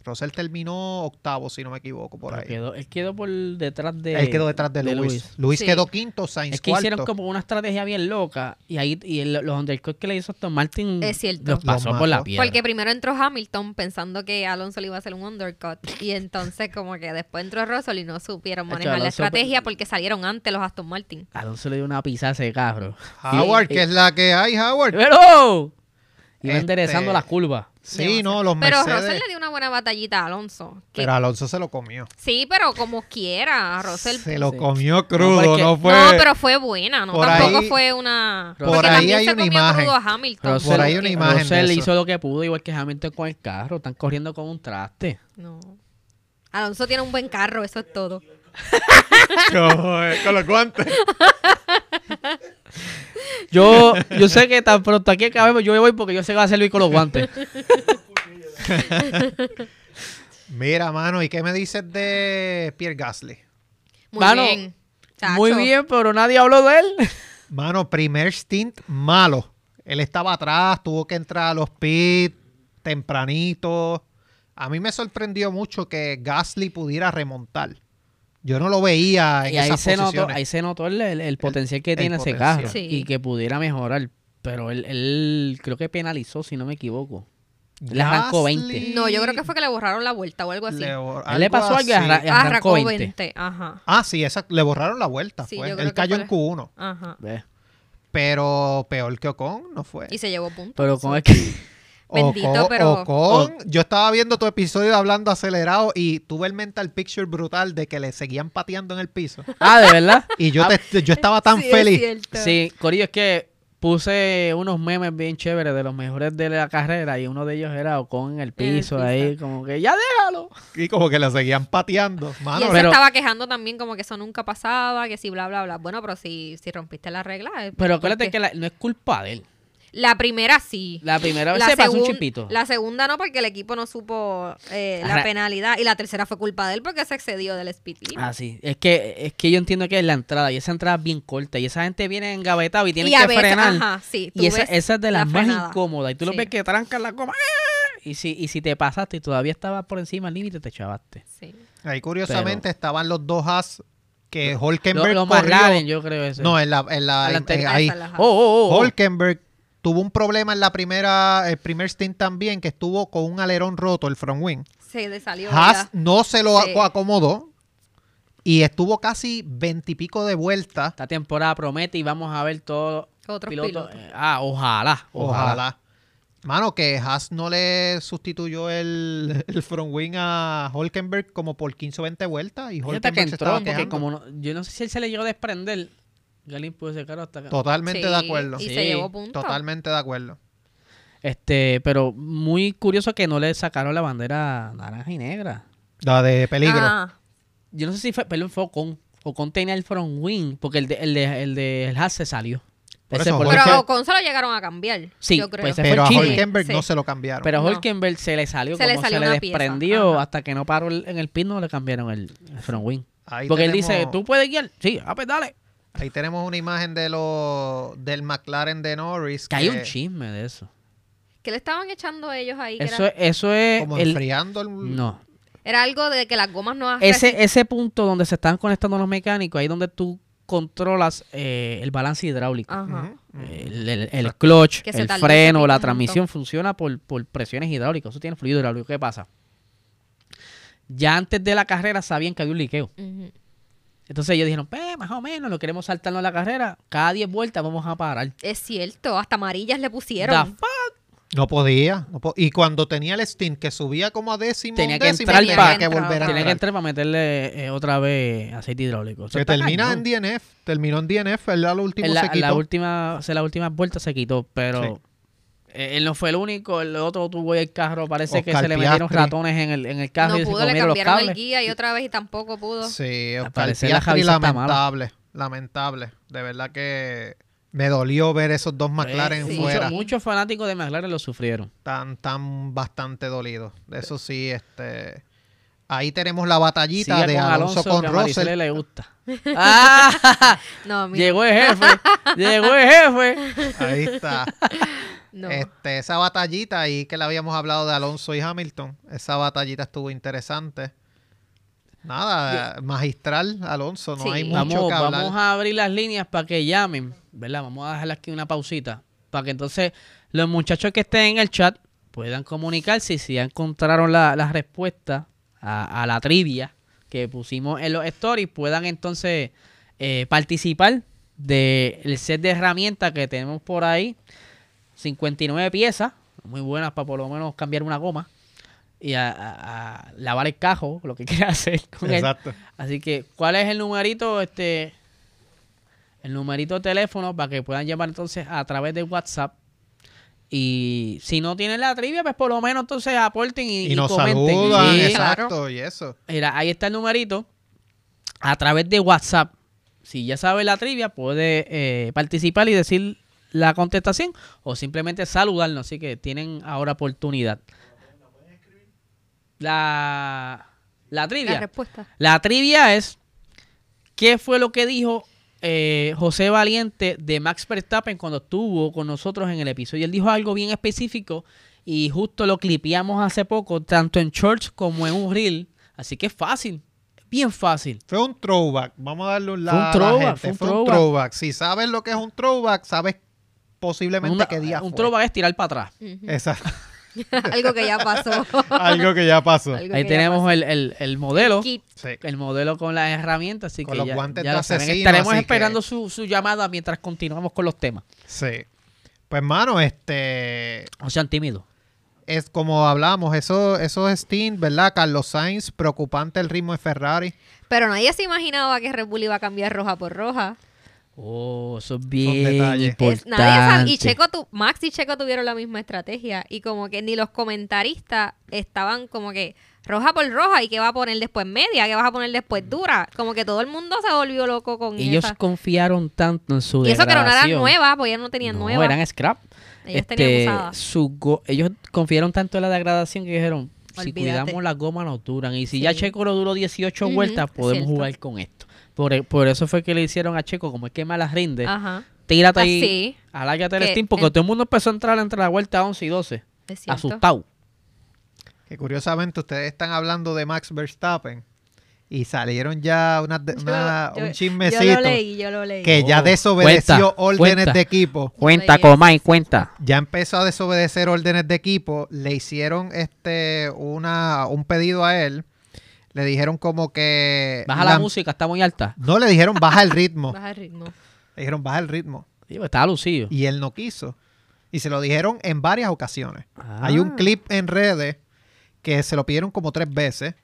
Russell terminó octavo, si no me equivoco, por Pero ahí. quedó- él quedó por detrás de. él quedó detrás de, de Luis. Luis Sí. quedó quinto, Sainz Es que cuarto. hicieron como una estrategia bien loca. Y ahí y el- los undercuts que le hizo Aston Martin Es cierto. los pasó Los por la piedra. Porque primero entró Hamilton pensando que Alonso le iba a hacer un undercut. Y entonces como que después entró Russell y no supieron manejar la estrategia porque salieron antes los Aston Martin. Alonso le dio una pizza a ese carro. Howard, Sí. que es la que hay, Howard. ¡Pero! Iba Este, enderezando las curvas. Sí, no, los Pero Mercedes. Russell le dio una buena batallita a Alonso. que- Pero Alonso se lo comió. sí, pero como quiera, Russell. Se lo comió crudo, porque- no fue. No, pero fue buena, ¿no? Por Tampoco ahí- fue una... por Porque ahí también hay se una comió imagen. crudo a Hamilton. Russell- Por ahí una imagen Russell hizo lo que pudo, igual que Hamilton con el carro. Están corriendo con un traste. No. Alonso tiene un buen carro, eso es todo. Con, los guantes. Yo, yo sé que tan pronto aquí acabemos, yo me voy porque yo sé que va a servir con los guantes. Mira, mano, ¿y qué me dices de Pierre Gasly? Muy Mano, bien. Chacho. Muy bien, pero nadie habló de él. Mano, primer stint malo. Él estaba atrás, tuvo que entrar a los pits tempranito. A mí me sorprendió mucho que Gasly pudiera remontar. Yo no lo veía en Y ahí esas se, notó, ahí se notó el, el- el potencial que el tiene ese potencial. carro Sí. y que pudiera mejorar. Pero él, él creo que penalizó, si no me equivoco. Él arrancó 20. No, yo creo que fue que le borraron la vuelta o algo así. Le, él le pasó algo y arra- arrancó Arrancó 20. 20. Ajá. Ah, sí, esa, le borraron la vuelta. Sí, fue. Él cayó fue en Q1. Ajá. Ve. Pero peor que Ocon no fue. Y se llevó puntos. Pero con el que... Bendito, Ocon, pero- Ocon, yo estaba viendo tu episodio de hablando acelerado y tuve el mental picture brutal de que le seguían pateando en el piso. Ah, ¿de verdad? Y yo, te- yo estaba tan Sí, feliz. Sí, Corillo, es que puse unos memes bien chéveres de los mejores de la carrera y uno de ellos era Ocon en el En el piso, ahí, como que ya déjalo. Y como que le seguían pateando. Y Mano, él pero- se estaba quejando también como que eso nunca pasaba, que si bla, bla, bla. Bueno, pero si, si rompiste la regla... es Pero acuérdate que la- no es culpa de él. La primera sí. La primera vez La, se pasó un chispito. la segunda no, porque el equipo no supo eh, la penalidad. Y la tercera fue culpa de él porque se excedió del speed limit. Ah, sí. Es que, es que yo entiendo que es la entrada y esa entrada es bien corta y esa gente viene engavetado y tiene que veces, frenar. ajá, sí. y esa, es de la las más frenada. incómodas. Y tú lo ves que trancan la coma. ¡ah! Y si, y si te pasaste y todavía estabas por encima del límite, te chavaste. Sí. ahí curiosamente estaban los dos as que Holkenberg corrió. Yo creo. No, en la, en la, en- ahí. Oh, oh, oh, oh. Holkenberg tuvo un problema en la primera, el primer stint también, que estuvo con un alerón roto, el front wing. Se le salió. Haas ya. no se lo Sí. acomodó y estuvo casi veintipico de vueltas. Esta temporada promete y vamos a ver todos Otros pilotos. pilotos. eh, ah, ojalá, ojalá. Ojalá. Mano, que Haas no le sustituyó el, el front wing a Holkenberg como por 15 o 20 vueltas y Fíjate que Holkenberg se entró, estaba porque quejando. como no- yo no sé si él se le llegó a desprender. Galín pudo ese carro hasta acá. Totalmente Sí, de acuerdo. Y Sí, se llevó puntos. Totalmente de acuerdo. Este, pero muy curioso que no le sacaron la bandera naranja y negra. La de peligro. Ah, Yo no sé si fue, perdón, fue Ocon. Ocon tenía el front wing, porque el de, el de, el de el Haas se salió. Por eso, pero Ocon se lo llegaron a cambiar. Sí, yo creo. pues, pero a Sí. no se lo cambiaron. Pero a No. Hulkenberg se le salió, Se le como salió se le desprendió ajá. hasta que no paró el- en el pit, no le cambiaron el, el front wing. Ahí porque él dice, ¿tú puedes guiar? Sí, ah, pues dale. Ahí tenemos una imagen de lo, del McLaren de Norris. Que hay un chisme de eso. ¿Qué le estaban echando ellos ahí? Eso, era, es- eso es... Como el- enfriando el... no. era algo de que las gomas no Ese, ese punto donde se están conectando los mecánicos, ahí donde tú controlas eh, el balance hidráulico. Ajá. El, el- el clutch, el freno, la transmisión funciona por, por presiones hidráulicas. Eso tiene fluido hidráulico. ¿Qué pasa? Ya antes de la carrera sabían que había un liqueo. Ujú. Entonces ellos dijeron, pues más o menos, lo queremos saltarnos la carrera. Cada 10 vueltas vamos a parar. Es cierto, hasta amarillas le The pusieron. fuck? No podía. no po- y cuando tenía el stint que subía como a décimo, Tenía que décimo, entrar tenía pa- que volver a Tiene que entrar. para meterle eh, otra vez aceite hidráulico. Eso Que está termina cañón. en DNF. Terminó en DNF. Último En la, se quitó. la última, o sea, la última vuelta se quitó, pero Sí. Eh, él no fue el único. El otro tuvo el carro, parece que se le metieron Piastri. ratones en el, en el carro No y se pudo, le comieron los cambiaron el cables. guía y otra vez y tampoco pudo. Sí, Oscar Piastri, mala. lamentable. Lamentable. De verdad que me dolió ver esos dos McLaren Eh, sí. fuera. Muchos, muchos fanáticos de McLaren lo sufrieron. Tan, tan bastante dolidos. Eso sí, este... Ahí tenemos la batallita Sigue de con Alonso, con que a Russell. le gusta. ¡Ah! No, mira, Llegó el jefe. Llegó el jefe. Ahí está. no. Este, esa batallita ahí que le habíamos hablado de Alonso y Hamilton, esa batallita estuvo interesante. Nada, magistral Alonso, no Sí. hay mucho Vamos, que hablar. vamos a abrir las líneas para que llamen, ¿verdad? Vamos a dejarle aquí una pausita para que entonces los muchachos que estén en el chat puedan comunicarse y si ya encontraron la, la respuesta a, a la trivia que pusimos en los stories, puedan entonces eh, participar del set de herramientas que tenemos por ahí. 59 piezas muy buenas para por lo menos cambiar una goma y a, a- a lavar el cajo, lo que quiera hacer con él. Exacto. Así que, ¿cuál es el numerito? Este, el numerito de teléfono para que puedan llamar entonces a través de WhatsApp. Y si no tienen la trivia, pues por lo menos entonces aporten y, Y, y nos comenten. saludan, Sí. exacto, y eso. Mira, ahí está el numerito. A través de WhatsApp. Si ya sabe la trivia, puede eh, participar y decir la contestación o simplemente saludarnos. Así que tienen ahora oportunidad. La, la La trivia. respuesta. La trivia es, ¿qué fue lo que dijo eh, José Valiente de Max Verstappen cuando estuvo con nosotros en el episodio? Él dijo algo bien específico y justo lo clipeamos hace poco, tanto en shorts como en un reel. Así que es fácil, bien fácil. Fue un throwback. Vamos a darle un Fue un la, a la throwback, gente. fue un Fue un throwback. throwback. Si sabes lo que es un throwback, sabes posiblemente Una- qué día un fue. throwback es tirar para atrás. Exacto. Algo que ya pasó. Algo que ya pasó. Algo Ahí que ya tenemos pasó. el, el- el modelo. Sí. El modelo con las herramientas, así Con que los ya, guantes ya de asesino, Estaremos así que- esperando su, su llamada mientras continuamos con los temas. Sí. Pues, mano, este. No sean tímidos. Es como hablamos, eso, eso es Steam, ¿verdad? Carlos Sainz, preocupante el ritmo de Ferrari. Pero nadie se imaginaba que Red Bull iba a cambiar roja por roja. Oh, eso es bien importante. Nadie sabe- y Checo tu, Max y Checo tuvieron la misma estrategia. Y como que ni los comentaristas estaban como que roja por roja y que va a poner después media, que vas a poner después dura. Como que todo el mundo se volvió loco con Ellos esa. confiaron tanto en su Y eso que no eran nuevas, pues ellos no tenían No, nuevas. eran scrap. Ellos Este, tenían usadas. su go- ellos confiaron tanto en la degradación que dijeron, si cuidamos las gomas nos duran. Y si ya. Checo lo duró 18 Ujú, vueltas, podemos cierto. jugar con esto. Por, e- por eso fue que le hicieron a Checo, como es que malas rinde, Ajá. tírate ahí, Así. alárgate el Que steam, porque en- todo el mundo empezó a entrar entre la vuelta 11 y 12. Es cierto. Asustado. Que curiosamente ustedes están hablando de Max Verstappen y salieron ya una, Yo- yo- un Yo chismecito lo leí, yo lo leí. que ya Oh, desobedeció cuenta, órdenes cuenta. de equipo. Cuenta, Leí Comay, cuenta. Ya empezó a desobedecer órdenes de equipo. Le hicieron este una un pedido a él. Le dijeron como que Baja la la- música, está muy alta. No le dijeron baja el ritmo. Baja el ritmo. Le dijeron baja el ritmo Digo, Estaba lucido. y él no quiso. Y se lo dijeron en varias ocasiones. Hay un Ah. clip en redes que se lo pidieron como tres veces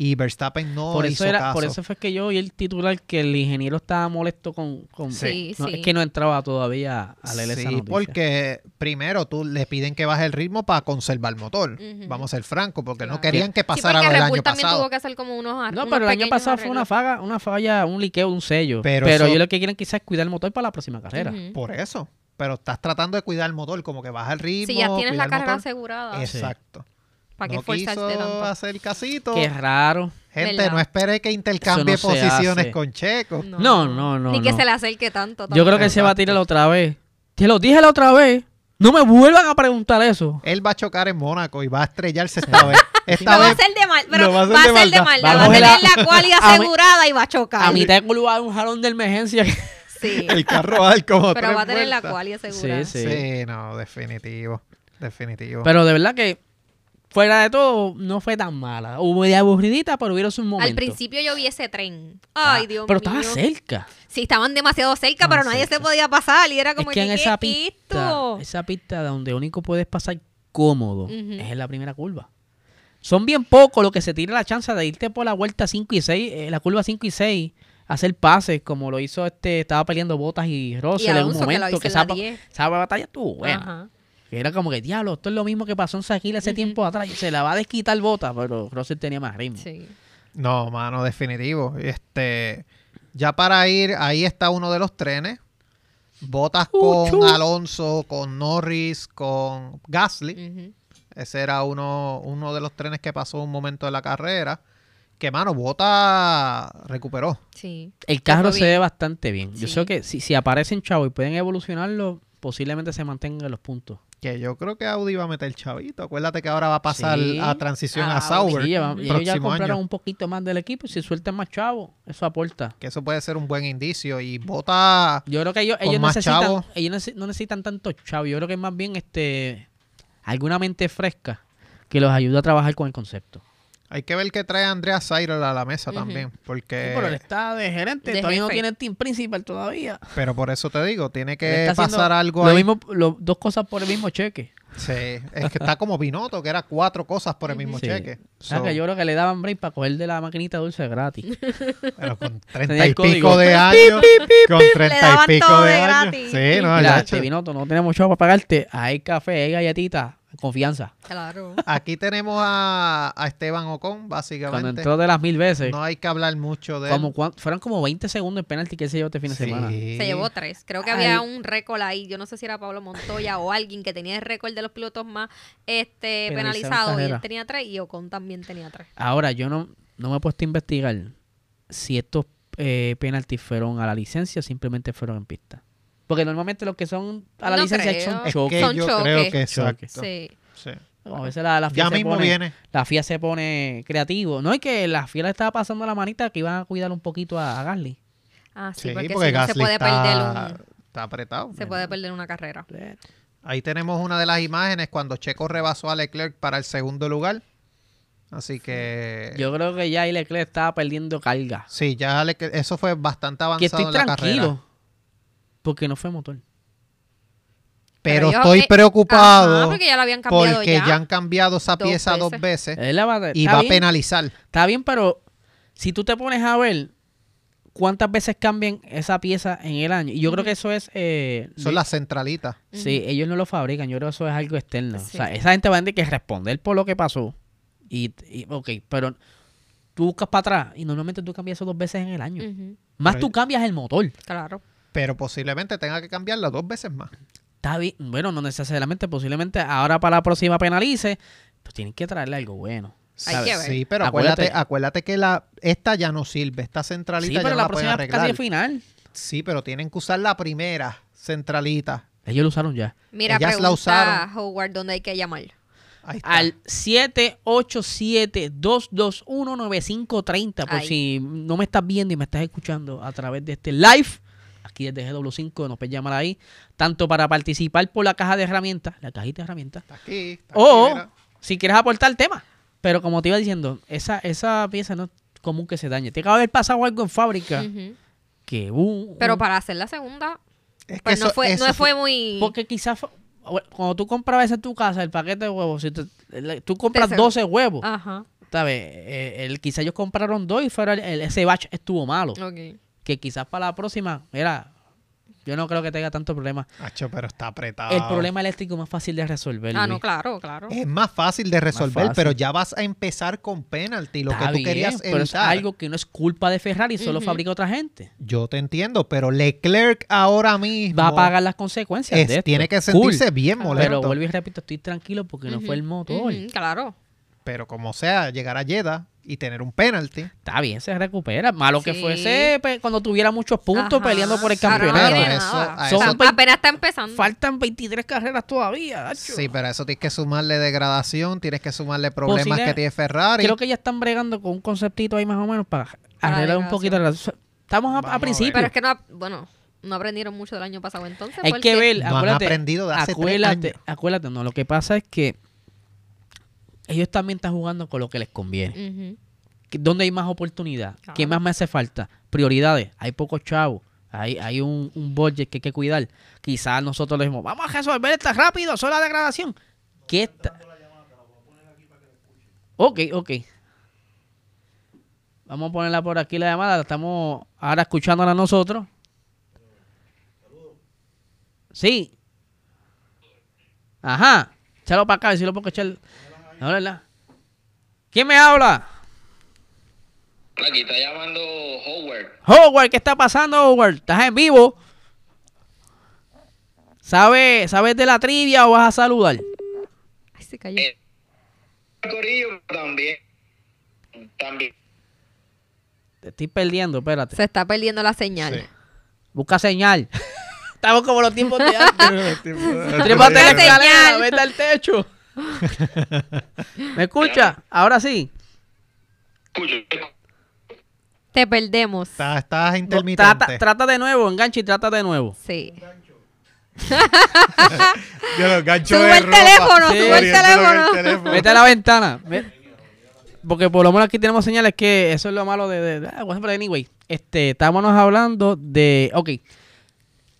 y Verstappen no por hizo eso era, caso. por eso fue que yo oí el titular que el ingeniero estaba molesto con, con Sí, no, sí. es que no entraba todavía a leer esa Sí, noticia. porque primero tú le piden que baje el ritmo para conservar el motor. Vamos a ser francos, porque no querían que pasara lo del año también pasado. tuvo que hacer como unos no, unos pero el año pasado fue una faga, una falla, un liqueo, un sello. Pero Pero, eso- ellos lo que quieren quizás es cuidar el motor para la próxima carrera. Por eso. Pero estás tratando de cuidar el motor, como que baja el ritmo. Si ya tienes la carrera motor. asegurada, Exacto. ¿Para qué no forzarte quiso tanto? hacer casito. Qué raro. Gente, ¿Verdad? no espere que intercambie Eso no se posiciones hace. con Checo. No, no, no, Ni que no. se le acerque tanto. Yo creo que se va a tirar otra vez. Te lo dije la otra vez. No me vuelvan a preguntar eso. Él va a chocar en Mónaco y va a estrellarse esta vez. Esta No va a vez ser de mal, pero no va a ser de maldad. Va a Va a tener a- la cual a asegurada y va a chocar. A mitad de curva hay un jalón de emergencia. Sí. el carro va a dar como Pero tres va a tener la vueltas. cual asegurada. Sí, Sí, no, definitivo. Definitivo. Pero de verdad que, fuera de todo, no fue tan mala. Hubo de aburridita, pero hubieron sus momentos. Al principio yo vi ese tren. Ah, Ay, Dios Pero mío. estaba cerca. Sí, estaban demasiado cerca, Estaban pero nadie cerca. se podía pasar. Y era como es que en ¿qué esa es pista, esto? esa pista donde único puedes pasar cómodo es en la primera curva. Son bien pocos los que se tiran la chance de irte por la vuelta 5 y 6, eh, la curva 5 y 6, hacer pases como lo hizo este, estaba peleando Botas y Y Russell en un Alonso, que lo momento que en la esa, 10. esa batalla estuvo buena. Ajá. Que era como que, diablo, esto es lo mismo que pasó en Saquil hace tiempo atrás. y Se la va a desquitar Botas, pero Russell tenía más ritmo. Sí. No, mano, definitivo. Este, ya para ir, ahí está uno de los trenes. Botas con. Alonso, con Norris, con Gasly. Ese era uno, uno de los trenes que pasó un momento de la carrera. Que, mano, Bota recuperó. Sí. El carro se ve bastante bien. Yo sé que si, si aparecen chavos y pueden evolucionarlo, posiblemente se mantengan los puntos. Que yo creo que Audi va a meter chavito. Acuérdate que ahora va a pasar Sí. a transición Ah, a Sauber. Sí, ellos ya compraron año. un poquito más del equipo y si sueltan más chavos, eso aporta. Que eso puede ser un buen indicio. Y Bota Yo creo que ellos, ellos necesitan, chavos. ellos no necesitan tanto chavos. Yo creo que es más bien este alguna mente fresca que los ayude a trabajar con el concepto. Hay que ver qué trae Andrea Seidel a la mesa también. Porque, Sí, pero él está de gerente, de todavía no tiene team principal todavía. pero por eso te digo, tiene que pasar algo lo ahí. mismo, lo- dos cosas por el mismo cheque. Sí, es que está como Pinoto, que era cuatro cosas por el mismo Sí. cheque. O sea, So, que yo creo que le daban break para coger de la maquinita dulce gratis. pero con treinta el y pico de años. Con treinta y pico de de años. gratis. Sí, no, Mira, ya, este Vinoto, no tenemos chavo para pagarte. Hay café, hay galletita, confianza. Claro. Aquí tenemos a, a Esteban Ocon, Cuando básicamente. entró de las mil veces, No hay que hablar mucho de él. como cuan- fueron como 20 segundos en penalti que él se llevó este fin de Sí. semana. Se llevó tres. Creo que Ay. había un récord ahí. Yo no sé si era Pablo Montoya o alguien que tenía el récord de los pilotos más este, Penalizados en penalizados. Y él tenía tres y Ocon también tenía tres. Ahora, yo no, no me he puesto a investigar si estos eh, penaltis fueron a la licencia o simplemente fueron en pista. Porque normalmente los que son a la No licencia creo. son Es choques. que Son yo choques. creo que exacto. Sí. Sí. A veces la, la FIA, Ya se mismo pone, viene. la FIA se pone creativo. No, es que la FIA le estaba pasando la manita que iban a cuidar un poquito a, a Gasly. Ah, sí, Sí, porque, porque si no se Gasly puede está, perder un, está apretado. se puede perder una carrera. Ahí tenemos una de las imágenes cuando Checo rebasó a Leclerc para el segundo lugar. Así que Yo creo que ya Leclerc estaba perdiendo carga. sí, ya Leclerc- eso fue bastante avanzado Que estoy en la carrera. Porque no fue motor. Pero estoy eh, preocupado Ajá, porque ya lo habían cambiado porque ya. ya. han cambiado esa Dos pieza dos veces. la va- y está va a penalizar. Está bien, pero si tú te pones a ver cuántas veces cambian esa pieza en el año. Y yo creo que eso es... eh, Son las centralitas. Sí, ellos no lo fabrican. Yo creo que eso es algo externo. Sí. O sea, esa gente va a tener que responder por lo que pasó. Y, y- ok, pero tú buscas para atrás y normalmente tú cambias eso dos veces en el año. Ujú, Más Pero- tú cambias el motor. Claro. Pero posiblemente tenga que cambiarla dos veces más. Está bien. Bueno, no necesariamente, posiblemente ahora para la próxima penalice, pues tienen que traerle algo bueno. Hay que ver. Sí, pero Acuérdate- acuérdate, acuérdate que la esta ya no sirve. Esta centralita Sí, ya pero no la la pueden próxima es arreglar. casi el final. Sí, pero tienen que usar la primera centralita. Ellos lo usaron ya. Mira, Ellas la pregunta usaron. Howard dónde hay que llamar. Ahí está. Al 787-221-9530. Por Ahí. si no me estás viendo y me estás escuchando a través de este live. Aquí desde GW5 nos puedes llamar ahí. Tanto para participar por la caja de herramientas, la cajita de herramientas. Está aquí. está O aquí, si quieres aportar el tema. Pero como te iba diciendo, esa, esa pieza no es común que se dañe. Tiene que haber pasado algo en fábrica Ujú. que uh, Pero uh, para hacer la segunda, Es que pues no eso- fue, eso no fue muy... Porque quizás fue- cuando tú comprabas en tu casa el paquete de huevos, si te- tú compras Te- 12 huevos, Ajá. ¿sabes? Eh, el, quizás ellos compraron dos y fuera el- el- ese batch estuvo malo. Ok. Que quizás para la próxima, mira, yo no creo que tenga tanto problema. Acho, pero está apretado. El problema eléctrico es más fácil de resolver. Ah, no, claro, claro. Es más fácil de resolver, fácil. pero ya vas a empezar con penalty. Lo Está que tú bien, querías pero es evitar. algo que no es culpa de Ferrari, solo fabrica otra gente. Yo te entiendo, pero Leclerc ahora mismo Va a pagar las consecuencias es- de esto. tiene que Cool. sentirse bien Pero molesto. Pero Pero, vuelvo y repito, estoy tranquilo porque no fue el motor. Ujú, claro. como sea, llegar a Jeddah y tener un penalty. Está bien, se recupera. Malo que fuese cuando tuviera muchos puntos Ajá. peleando por el campeonato. Eso- Son apenas está empezando. Faltan 23 carreras todavía. Sí, pero a eso tienes que sumarle degradación, tienes que sumarle problemas Posible- que tiene Ferrari. Creo que ya están bregando con un conceptito ahí más o menos para arreglar un poquito. la- Estamos a- a, principio. Pero es que no, bueno, no aprendieron mucho del año pasado entonces. Hay porque- que ver, No han acuérdate, aprendido de hace tres acuérdate, años. acuérdate, no, lo que pasa es que ellos también están jugando con lo que les conviene. ¿Qué- ¿Dónde hay más oportunidad? ¿Qué más me hace falta? Prioridades. Hay pocos chavos. Hay, hay un, un budget que hay que cuidar. Quizás nosotros le decimos, vamos a resolver esta rápido, solo la degradación. ¿Qué está? Ok, ok. Vamos a ponerla por aquí la llamada. la Estamos ahora escuchándola nosotros. Sí. Ajá. Échalo para acá, a ver si lo puedo echar. No, ¿verdad? ¿Quién me habla? Aquí está llamando Howard. Howard, ¿qué está pasando, Howard? ¿Estás en vivo? ¿Sabes, ¿Sabes de la trivia o vas a saludar? Ay, se cayó. Eh. Corillo también. También. Te estoy perdiendo, espérate. Se está perdiendo la señal. Sí. Busca señal. Estamos como los tiempos de antes. La Busca escalera, señal. vete al techo. ¿Me escucha? Ahora sí. Te perdemos. Estás, intermitente. trata, trata de nuevo, engancha y trata de nuevo. Sí. Yo lo engancho Sube de el ropa. teléfono, Sí. sube el Oriéntalo con teléfono. el teléfono. Vete a la ventana. Ve- Porque por lo menos aquí tenemos señales que eso es lo malo de... de, de- ah, anyway, este, estábamos hablando de... Ok.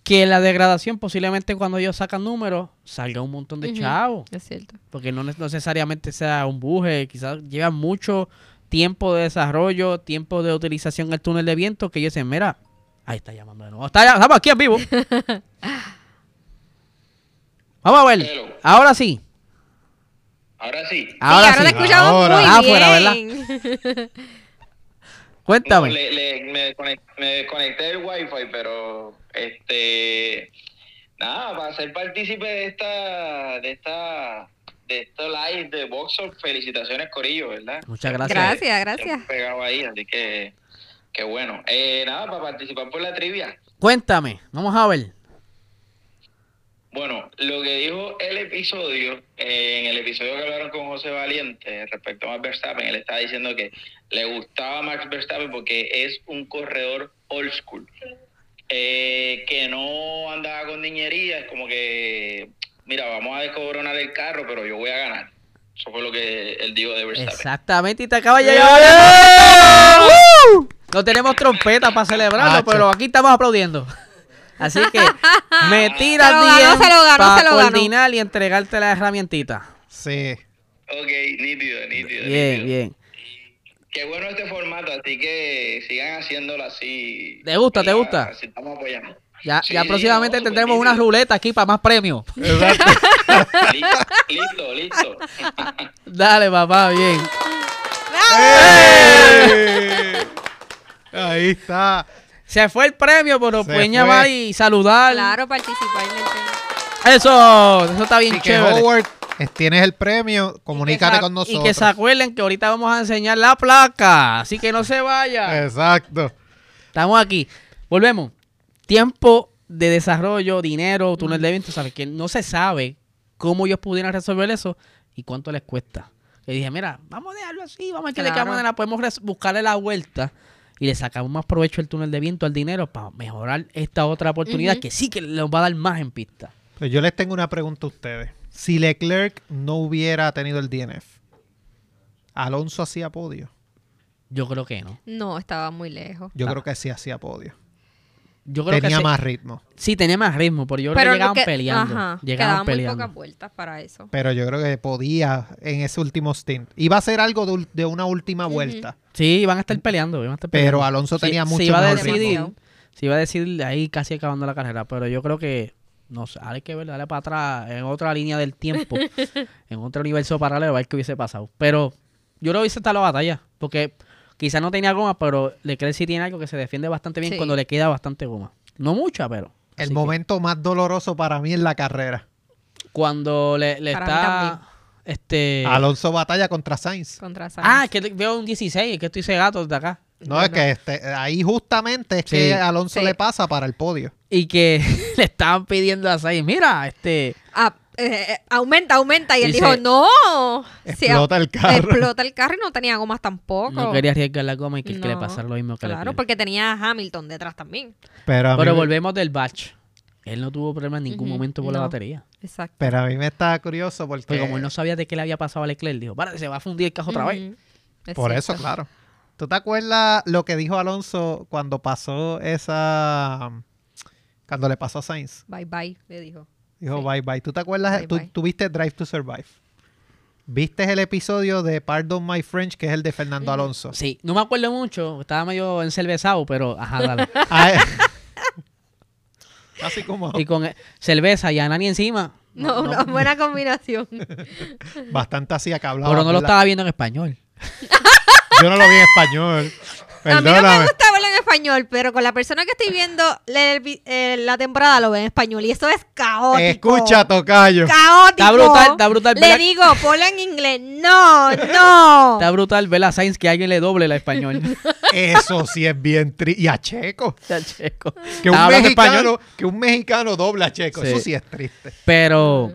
Que la degradación posiblemente cuando ellos sacan números salga un montón de Ujú. chavos. Es cierto. Porque no ne- necesariamente sea un buje, quizás lleva mucho tiempo de desarrollo, tiempo de utilización del túnel de viento que ellos dicen, mira, ahí está llamando de nuevo. Está, estamos aquí en vivo. Vamos a ver. Hello. Ahora sí. Ahora sí. Ahora sí, ahora sí. escuchamos Ahora. muy Ah, bien. fuera, ¿verdad? Cuéntame. No, le- le- me, desconect- me desconecté del wifi, pero este nada, para ser partícipe de esta, de esta, de esta live de Boxer, felicitaciones Corillo, ¿verdad? Muchas gracias. Gracias, gracias. Pegado ahí, así que qué bueno. Eh, nada, para participar por la trivia. Cuéntame. Vamos a ver. Bueno, lo que dijo el episodio, eh, en el episodio que hablaron con José Valiente respecto a Max Verstappen, él estaba diciendo que le gustaba Max Verstappen porque es un corredor old school, eh, que no andaba con niñería, es como que, mira, vamos a descobronar el carro, pero yo voy a ganar. Eso fue lo que él dijo de Verstappen. Exactamente. Y te acaba de llegar. No tenemos trompeta para celebrarlo, pero aquí estamos aplaudiendo. Así que me tiras Se lo ganó, 10 se lo ganó, para coordinar y entregarte la herramientita. Sí. Ok, nítido, nítido. Bien, nítido. bien. Qué bueno este formato, así que sigan haciéndolo así. ¿Te gusta, te gusta? Así estamos apoyando. Ya, Sí, ya sí, próximamente no, tendremos una ruleta aquí para más premios. listo, listo, listo. Dale, papá, bien. ¡Eh! Ahí está. Se fue el premio, pero Se pueden fue. llamar y saludar. Claro, participar en el tema. Eso, eso está bien Así que chévere. Howard, eh, tienes el premio, comunícate con nosotros. Y que se acuerden que ahorita vamos a enseñar la placa. Así que no se vaya. Exacto. Estamos aquí. Volvemos. Tiempo de desarrollo, dinero, túnel de viento, ¿sabes? Que no se sabe cómo ellos pudieran resolver eso y cuánto les cuesta. Le dije, mira, vamos a dejarlo así, vamos a ver que de qué Claro. manera podemos buscarle la vuelta y le sacamos más provecho al túnel de viento, al dinero, para mejorar esta otra oportunidad que sí que les va a dar más en pista. Pues yo les tengo una pregunta a ustedes. Si Leclerc no hubiera tenido el DNF, ¿Alonso hacía podio? Yo creo que no. No, estaba muy lejos. Yo Ah. creo que sí hacía podio. Yo creo Tenía que se- más ritmo. sí tenía más ritmo, pero yo creo que llegaban que- peleando. Ajá, llegaban quedaban muy peleando. pocas vueltas para eso. Pero yo creo que podía en ese último stint. Iba a ser algo de, una última vuelta. Sí, iban a estar peleando. Iban a estar Pero peleando. Alonso Sí, tenía se mucho iba a decidir, se iba a decidir ahí casi acabando la carrera, pero yo creo que no sé, hay que ver, dale para atrás en otra línea del tiempo, en otro universo paralelo, a ver qué hubiese pasado. Pero yo creo que hubiese estado la batalla, porque quizás no tenía goma, pero Leclerc sí tiene algo que se defiende bastante bien Sí. cuando le queda bastante goma. No mucha, pero. El que momento más doloroso para mí en la carrera. Cuando le, le está. Este. Alonso batalla contra Sainz. Contra Sainz. Ah, es que veo un 16, es que estoy cegato desde acá. No, es que este, ahí justamente es Sí. que Alonso Sí. le pasa para el podio. Y que le estaban pidiendo a Sainz, mira, este. Ah, eh, eh, aumenta, aumenta. Y él Dice, dijo, no. Explota el carro. Explota el carro y no tenía gomas tampoco. No quería arriesgar la goma y que, que le pasara lo mismo que le Claro, porque tenía a Hamilton detrás también. Pero Pero mí, volvemos del batch. Él no tuvo problema en ningún momento por la batería. Exacto. pero a mí me está curioso porque... Porque como él no sabía de qué le había pasado a Leclerc, dijo, vale, se va a fundir el carro otra vez. Por eso, claro. ¿Tú te acuerdas lo que dijo Alonso cuando pasó esa... Cuando le pasó a Sainz? Bye bye, le dijo. Dijo Sí. bye bye. ¿Tú te acuerdas? Bye, ¿Tú, bye. tú viste Drive to Survive? ¿Viste el episodio de Pardon My French, que es el de Fernando. Alonso? Sí, no me acuerdo mucho, estaba medio encervezado, pero ajá, dale. Así como y con cerveza y a Nani encima. No, una buena combinación. bastante así que hablaba. Pero no lo estaba viendo en español. Yo no lo vi en español. A mí no me gusta verlo en español, pero con la persona que estoy viendo el eh, la temporada lo ve en español y eso es caótico. Escucha, Tocayo. Caótico. Está brutal, está brutal. Le digo, ponlo en inglés. No, no. Está brutal ver a Sainz que alguien le doble la español. Eso sí es bien triste. Y a Checo. Está checo. Que un, mexicano, español. que un mexicano dobla a Checo. Sí. Eso sí es triste. Pero.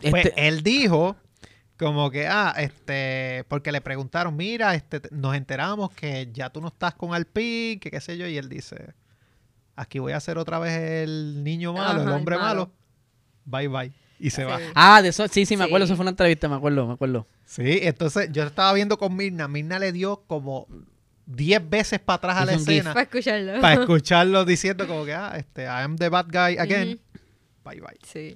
Pues este- él dijo como que, ah, este, porque le preguntaron, mira, este, nos enteramos que ya tú no estás con Alpine, que qué sé yo, y él dice, aquí voy a ser otra vez el niño malo, el Ajá, el hombre malo. malo. Bye bye. Y se va. Ah, de eso, sí, sí, me acuerdo. Sí. Eso fue una entrevista, me acuerdo, me acuerdo. Sí, entonces yo estaba viendo con Mirna. Mirna le dio como 10 veces para atrás a la escena Para escucharlo. para escucharlo diciendo como que, ah, este, I am the bad guy again. Bye bye. Sí.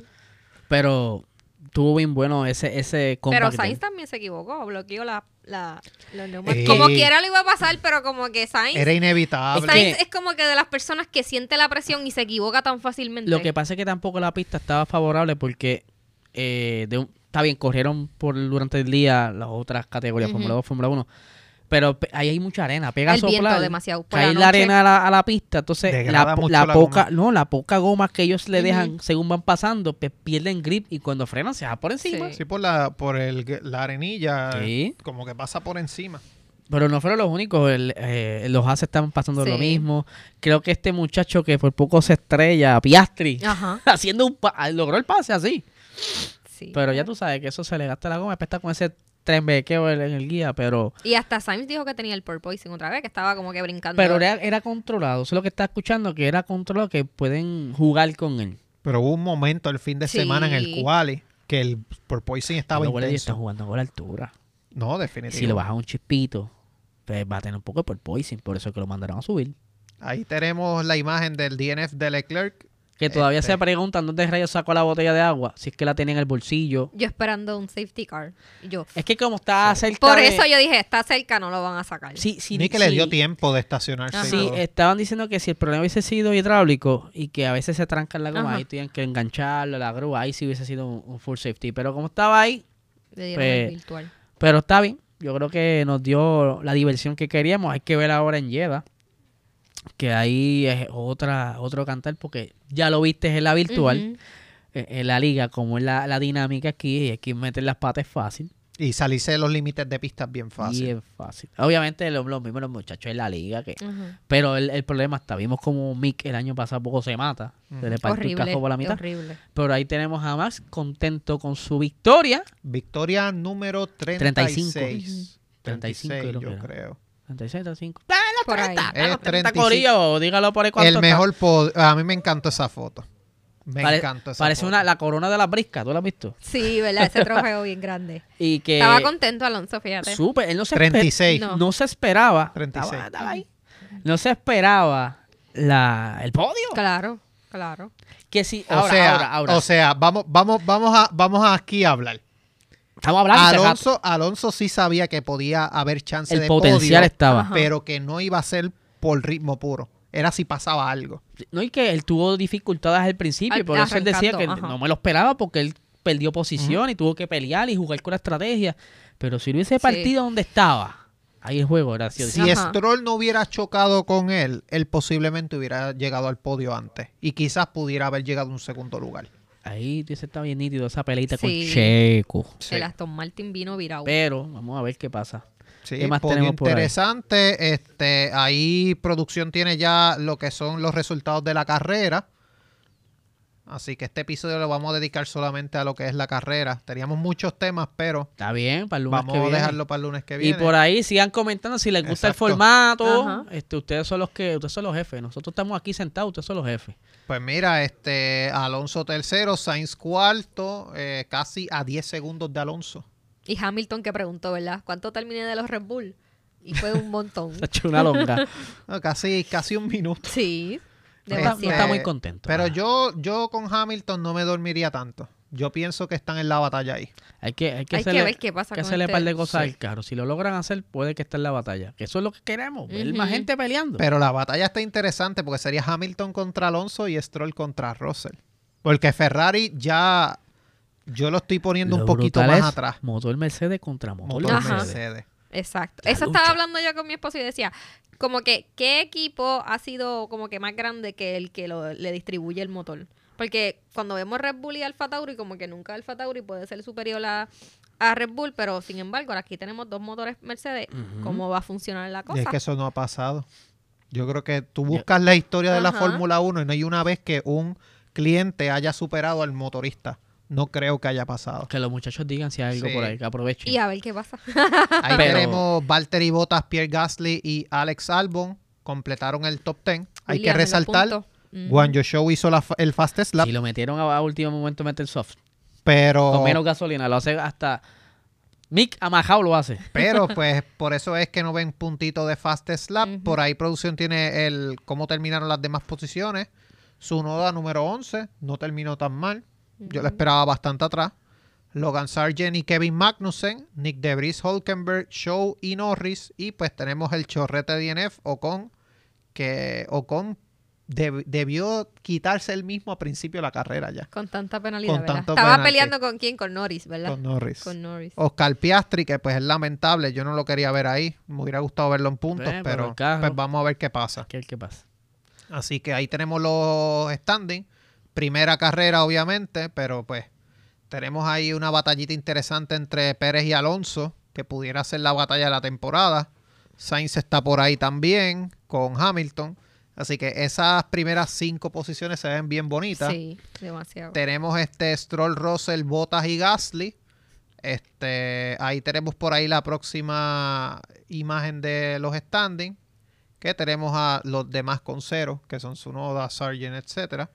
Pero tuvo bien bueno ese, ese Pero Sainz también se equivocó, bloqueó la, la, los Eh, neumáticos. Como quiera lo iba a pasar, pero como que Sainz, Era inevitable. Sainz es como que de las personas que siente la presión y se equivoca tan fácilmente. Lo que pasa es que tampoco la pista estaba favorable porque eh, de un- está bien, corrieron por durante el día las otras categorías. Fórmula 2, Fórmula 1, pero pe- ahí hay mucha arena, pega el viento soplar, demasiado. Por cae la arena a la, a la pista, entonces la, poca, goma. no, la poca goma que ellos le dejan según van pasando, pues pierden grip y cuando frenan se va por encima. Sí. Sí, por la, por el, la arenilla, Sí. como que pasa por encima. Pero no fueron los únicos, el- eh, los Haas estaban pasando lo mismo. Creo que este muchacho que por poco se estrella, Piastri, Ajá, haciendo un pa- logró el pase así. sí. Pero ya tú sabes que eso se le gasta la goma, después está con ese bequeo en en el guía, pero Y hasta Sainz dijo que tenía el porpoising otra vez, que estaba como que brincando. pero era, era controlado. Eso es lo que está escuchando, que era controlado, que pueden jugar con él. Pero hubo un momento el fin de semana en el quali que el porpoising estaba Pero Guardia está intenso. jugando con la altura. No, definitivo. Si le baja un chispito, pues va a tener un poco de porpoising, por eso es que lo mandaron a subir. Ahí tenemos la imagen del DNF de Leclerc. Que todavía Este. se preguntan dónde rayos sacó la botella de agua, si es que la tenía en el bolsillo. Yo esperando un safety car. Yo. Es que como está cerca Por de- eso yo dije, está cerca, no lo van a sacar. Sí, sí, Ni que le dio sí. tiempo de estacionarse. Ajá. Sí, estaban diciendo que si el problema hubiese sido hidráulico y que a veces se tranca la goma, Ajá. ahí tienen que engancharlo, la grúa, ahí sí hubiese sido un, un full safety. Pero como estaba ahí, Le dieron el Pues, virtual. pero está bien. Yo creo que nos dio la diversión que queríamos. Hay que ver ahora en Jeddah. Que ahí es otra, otro cantar porque ya lo viste en la virtual, en la liga, como es la, la dinámica aquí, y aquí meter las patas es fácil. Y salirse de los límites de pistas bien fácil. Bien fácil. Obviamente lo, lo mismo los muchachos en la liga que. Pero el, el problema está, vimos como Mick el año pasado poco se mata, se le parte el casco por la mitad. Horrible. Pero ahí tenemos a Max contento con su victoria. Victoria número 35. 36. 35 creo que yo era. creo. 36, 35. Por ahí. Es los 30 35. corillos, dígalo por ahí cuánto El está. mejor pod- A mí me encantó esa foto. Me Pare- encantó esa Parece foto. una, la corona de la brisca, ¿tú la has visto? Sí, ¿verdad? Ese trofeo bien grande. Y que Estaba contento Alonso, fíjate. súper, él no se, esper- 36. No. no se esperaba. 36. Estaba- estaba ahí. No se esperaba la, el podio. Claro, claro. Que sí, O ahora, sea, ahora, ahora. o sea, vamos, vamos, vamos a, vamos aquí a hablar. Estamos hablando de rato. Alonso, Alonso sí sabía que podía haber chance El de potencial podio, estaba. Pero que no iba a ser por ritmo puro. Era si pasaba algo. No, y que él tuvo dificultades al principio, Al- por eso él decía que ajá. no me lo esperaba porque él perdió posición y tuvo que pelear y jugar con la estrategia. Pero si hubiese Sí. partido donde estaba, ahí el juego era. Si Ajá. Stroll no hubiera chocado con él, él posiblemente hubiera llegado al podio antes. Y quizás pudiera haber llegado a un segundo lugar. Ahí dice está bien nítido esa peleita con Sí. Checo. Sí, El Aston Martin vino virado. Pero vamos a ver qué pasa. sí, ¿qué más tenemos por ahí? interesante. Este, ahí producción tiene ya lo que son los resultados de la carrera. Así que este episodio lo vamos a dedicar solamente a lo que es la carrera. Teníamos muchos temas, pero Está bien, para el lunes vamos que a viene. dejarlo para el lunes que Y viene. por ahí sigan comentando si les gusta Exacto. el formato. Ajá. Este, ustedes son los que, ustedes son los jefes. Nosotros estamos aquí sentados, ustedes son los jefes. Pues mira, este Alonso tercero, Sainz cuarto, eh, casi a 10 segundos de Alonso. Y Hamilton que preguntó, ¿verdad? ¿Cuánto terminé de los Red Bull? Y fue un montón. Se ha hecho una longa. No, casi, casi un minuto. sí. No está, no Demasiado. está muy contento. Pero yo, yo con Hamilton no me dormiría tanto. Yo pienso que están en la batalla ahí. Hay que, hay que Hay que ver qué pasa que con hacerle este- par de cosas Sí. al carro. Si lo logran hacer, puede que esté en la batalla. Que eso es lo que queremos. Ver más gente peleando. Pero la batalla está interesante porque sería Hamilton contra Alonso y Stroll contra Russell. Porque Ferrari ya yo lo estoy poniendo un poquito más es atrás. Motor Mercedes contra motor, Motor. Mercedes. Exacto. La Eso lucha. estaba hablando yo con mi esposo y decía, como que, ¿qué equipo ha sido como que más grande que el que lo- le distribuye el motor? Porque cuando vemos Red Bull y Alfa Tauri, como que nunca Alfa Tauri puede ser superior a, a Red Bull, pero sin embargo, ahora aquí tenemos dos motores Mercedes. ¿Cómo va a funcionar la Y cosa? es que eso no ha pasado. Yo creo que tú buscas la historia de la. Fórmula 1 y no hay una vez que un cliente haya superado al motorista. No creo que haya pasado. Que los muchachos digan si hay algo Sí. por ahí, que aprovechen. Y a ver qué pasa. Ahí Pero- tenemos Valtteri Bottas, Pierre Gasly y Alex Albon. Completaron el top 10. Hay que resaltar. Mm. Yu Zhou hizo la el fastest lap, Si lo metieron a, a último momento, mete el soft. pero Con menos gasolina. Lo hace hasta Mick Amajao lo hace. Pero pues por eso es que no ven puntito de fastest lap. Ujú. Por ahí producción tiene el cómo terminaron las demás posiciones. Su noda número 11 no terminó tan mal. Yo la esperaba bastante atrás. Logan Sargent y Kevin Magnussen, Nick Debris, Hulkenberg, Show y Norris. Y pues tenemos el chorrete DNF Ocon, que Ocon deb- debió quitarse el mismo a principio de la carrera ya. Con tanta penalidad, Con ¿verdad? tanto Estaba penalti. peleando con quién? Con Norris, ¿verdad? Con Norris. Con Norris. Oscar Piastri, que pues es lamentable, yo no lo quería ver ahí. Me hubiera gustado verlo en puntos, pero pues vamos a ver qué pasa. ¿Qué, qué pasa? Así que ahí tenemos los standings. Primera carrera, obviamente, pero pues tenemos ahí una batallita interesante entre Pérez y Alonso, que pudiera ser la batalla de la temporada. Sainz está por ahí también, con Hamilton. Así que esas primeras cinco posiciones se ven bien bonitas. Sí, demasiado. Tenemos este Stroll, Russell, Bottas y Gasly. Este, ahí tenemos por ahí la próxima imagen de los standings. Que tenemos a los demás con cero, que son Sunoda, Sargent, etcétera.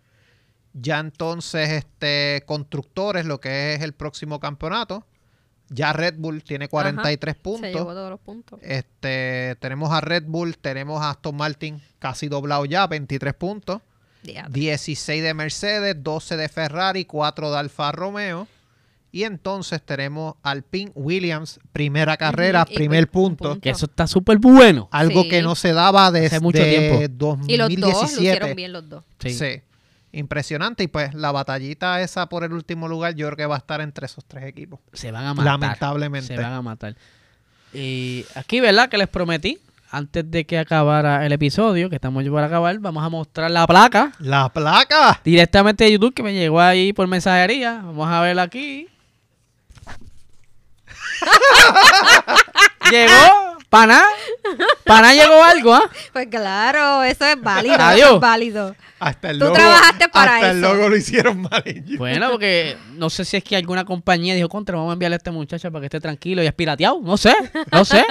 Ya entonces, este, constructores, lo que es el próximo campeonato. Ya Red Bull tiene 43 Se llevó puntos. todos los puntos. Este, tenemos a Red Bull, tenemos a Aston Martin casi doblado ya, 23 puntos. Diablo. 16 de Mercedes, 12 de Ferrari, 4 de Alfa Romeo. Y entonces tenemos Alpine Williams, primera carrera, y primer un punto. punto. Que eso está súper bueno. Algo Sí. que no se daba desde mucho tiempo. Y los dos 2017. lucieron bien los dos. Sí. Sí. Impresionante. Y pues la batallita esa por el último lugar, yo creo que va a estar entre esos tres equipos. Se van a matar. Lamentablemente. Se van a matar. Y aquí, ¿verdad? Que les prometí, antes de que acabara el episodio, que estamos por acabar, vamos a mostrar la placa La placa. directamente de YouTube que me llegó ahí por mensajería. Vamos a verla aquí. llegó, pana. Pana llegó algo, ¿ah? Pues claro, eso es válido. Adiós. Eso es válido. Hasta el Tú logo. trabajaste para hasta el logo lo hicieron mal. ellos. Bueno, porque no sé si es que alguna compañía dijo, contra, vamos a enviarle a este muchacho para que esté tranquilo y es pirateado. No sé, no sé.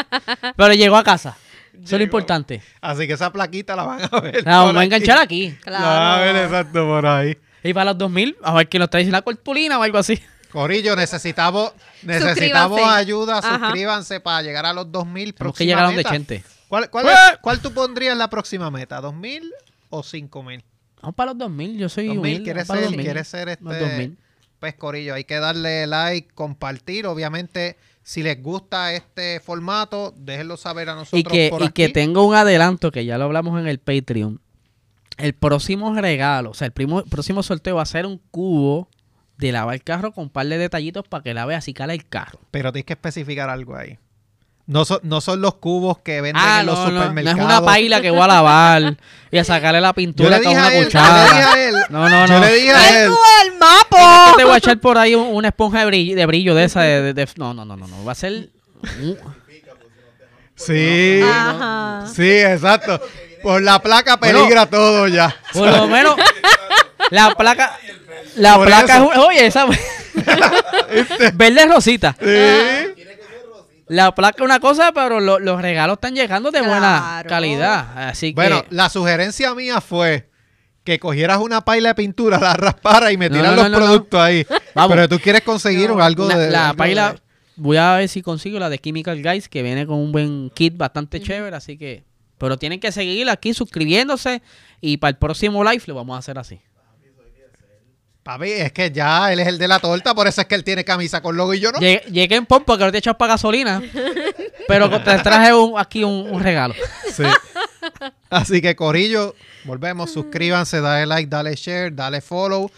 Pero llegó a casa. Eso es lo importante. Así que esa plaquita la van a ver. La vamos a enganchar aquí. Claro. La van a ver exacto por ahí. Y para los 2000, a ver quién nos trae una cortulina o algo así. Corillo, necesitamos, necesitamos Suscríbanse. ayuda. Ajá. Suscríbanse para llegar a los 2000 Tenemos que próxima llegar a donde meta. Chente. ¿Cuál, cuál, ¡Eh! es- cuál tú pondrías la próxima meta? ¿2000 o 5000? Vamos para los 2000, yo soy 2000, humilde. ¿quieres vamos para los ser, 2000. quieres ser Los este? 2000. Pues Corillo, hay que darle like, compartir. Obviamente, si les gusta este formato, déjenlo saber a nosotros Y que, por y que aquí. tengo un adelanto que ya lo hablamos en el Patreon. El próximo regalo, o sea, el primo- próximo sorteo va a ser un cubo de lavar el carro con un par de detallitos para que lave así cala el carro. Pero tienes que especificar algo ahí. No son, no son los cubos que venden Ah, en los no, no, no es supermercados. una paila que voy a lavar y a sacarle la pintura con una yo le cuchara. dije a él, No, no, yo no. le dije a él. ¡Eso es el que te voy a echar por ahí un- una esponja de brillo de, brillo de esa de, de- de- No, no, no, no, no. Va a ser... Sí, Ajá. sí, exacto. Por la placa peligra todo ya. Por lo menos la placa... La Por placa eso. es... Oye, esa... Verde rosita. Sí. La placa es una cosa, pero lo- los regalos están llegando de buena Claro. calidad. Así que... Bueno, la sugerencia mía fue que cogieras una paila de pintura, la rasparas y me No, tiras no, los no, no, no. productos ahí. Vamos. Pero tú quieres conseguir No. algo de. la algo paila... de- Voy a ver si consigo la de Chemical Guys, que viene con un buen kit bastante chévere, así que... Pero tienen que seguir aquí suscribiéndose y para el próximo live lo vamos a hacer así. Papi, es que ya él es el de la torta, por eso es que él tiene camisa con logo y yo no. Llegué, llegué en pompa que no te echas para gasolina, pero te traje un- aquí un, un regalo. Sí. Así que, Corillo, volvemos. Suscríbanse, dale like, dale share, dale follow.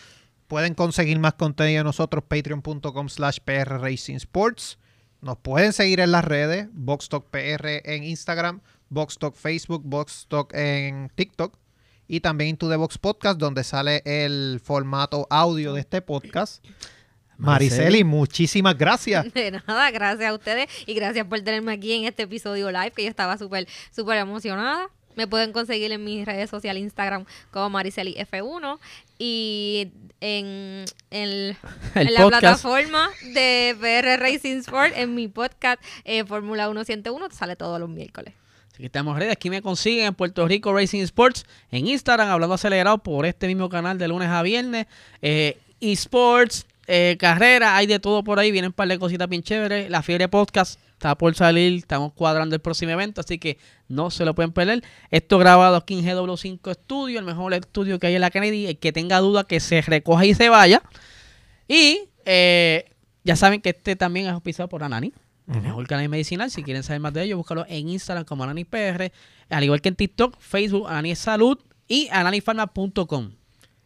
Pueden conseguir más contenido de nosotros, patreon.com slash PR Racing Sports. Nos pueden seguir en las redes, Boxtalk PR en Instagram, Boxtalk Facebook, Boxtalk en TikTok y también Into the Box Podcast, donde sale el formato audio de este podcast. Mariceli, muchísimas gracias. De nada, gracias a ustedes y gracias por tenerme aquí en este episodio live, que yo estaba súper, súper emocionada. Me pueden conseguir en mis redes sociales, Instagram como Mariceli F1 y en, en- El en la plataforma de PR Racing Sport, en mi podcast eh, Fórmula 1 101, sale todos los miércoles. Estamos ready. Aquí me consiguen en Puerto Rico Racing Sports, en Instagram, hablando acelerado por este mismo canal de lunes a viernes. Eh, eSports, eh, carrera, hay de todo por ahí, vienen un par de cositas bien chéveres. La Fiebre Podcast está por salir, estamos cuadrando el próximo evento, así que no se lo pueden perder. Esto grabado aquí en GW5 Studio, el mejor estudio que hay en la Kennedy. El que tenga duda que se recoja y se vaya. Y eh, ya saben que este también es auspiciado por Anani. El mejor canal medicinal. Si quieren saber más de ello, búscalo en Instagram como Anani PR. Al igual que en TikTok, Facebook, Anani Salud y ananifarma.com.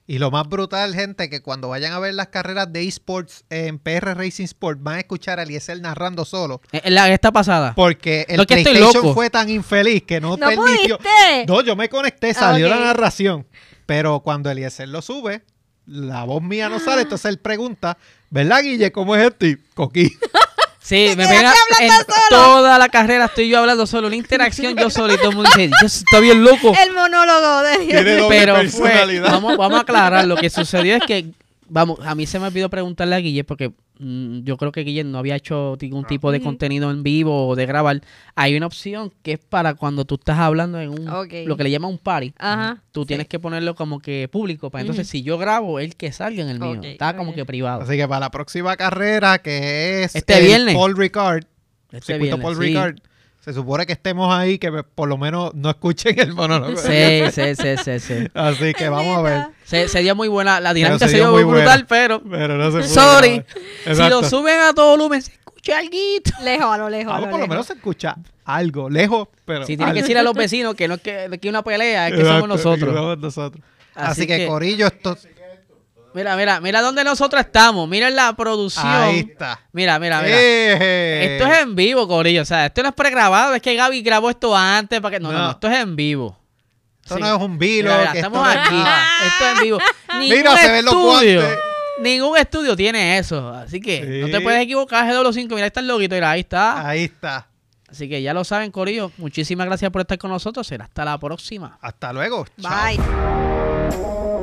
Y lo más brutal, gente, que cuando vayan a ver las carreras de esports en PR Racing Sport, van a escuchar a Eliezer narrando solo. En Eh, la esta pasada. Porque el Lo que estoy PlayStation loco. fue tan infeliz que no, ¿No permitió. pudiste? No, yo me conecté, salió Ah, la narración. Pero cuando Eliezer lo sube, la voz mía no sale, entonces él pregunta, ¿verdad, Guille? ¿Cómo es esto? Y coquí. Sí, me pega en toda la carrera estoy yo hablando solo, una interacción yo solo y todo el mundo dice, Dios, está bien loco. El monólogo de Tiene doble Pero fue, vamos, vamos a aclarar, lo que sucedió es que, vamos, a mí se me olvidó preguntarle a Guille porque yo creo que Guille no había hecho ningún tipo de contenido en vivo o de grabar. Hay una opción que es para cuando tú estás hablando en un, lo que le llaman un party. Ajá. Tú sí. tienes que ponerlo como que público. Para entonces, Ujú. si yo grabo, el que salga en el mío. Está como que privado. Así que para la próxima carrera, que es Este el viernes. Paul Ricard, Este circuito viernes, Paul sí. Ricard, se supone que estemos ahí, que por lo menos no escuchen el monólogo. Sí, sí, sí, sí, sí. Así que vamos a ver. Se, se dio muy buena, la dinámica se se dio muy brutal, buena. pero Pero no se puede Sorry. si lo suben a todo volumen, se escucha algo. Lejos, a lo lejos. a Vamos, lo por lo menos se escucha algo, lejos, pero Si tienen que algo. decir a los vecinos que no es que, que una pelea, es que Exacto, somos nosotros. que somos nosotros. Así, Así que, que- Corillo, esto... Mira, mira, mira dónde nosotros estamos. Mira la producción. Ahí está. Mira, mira, mira. Eh. Esto es en vivo, Corillo. O sea, esto no es pregrabado. Es que Gaby grabó esto antes para que. No, no, no. No. Esto es en vivo. Esto Sí. no es un vilo. Mira, mira, que estamos esto no es aquí. Esto es en vivo. Ningún Mira, se ven los guantes. Ningún estudio tiene eso. Así que no te puedes equivocar, GW5. Mira, ahí está el loguito. Mira, ahí está. Ahí está. Así que ya lo saben, Corillo. Muchísimas gracias por estar con nosotros. Será hasta la próxima. Hasta luego. Chao. Bye.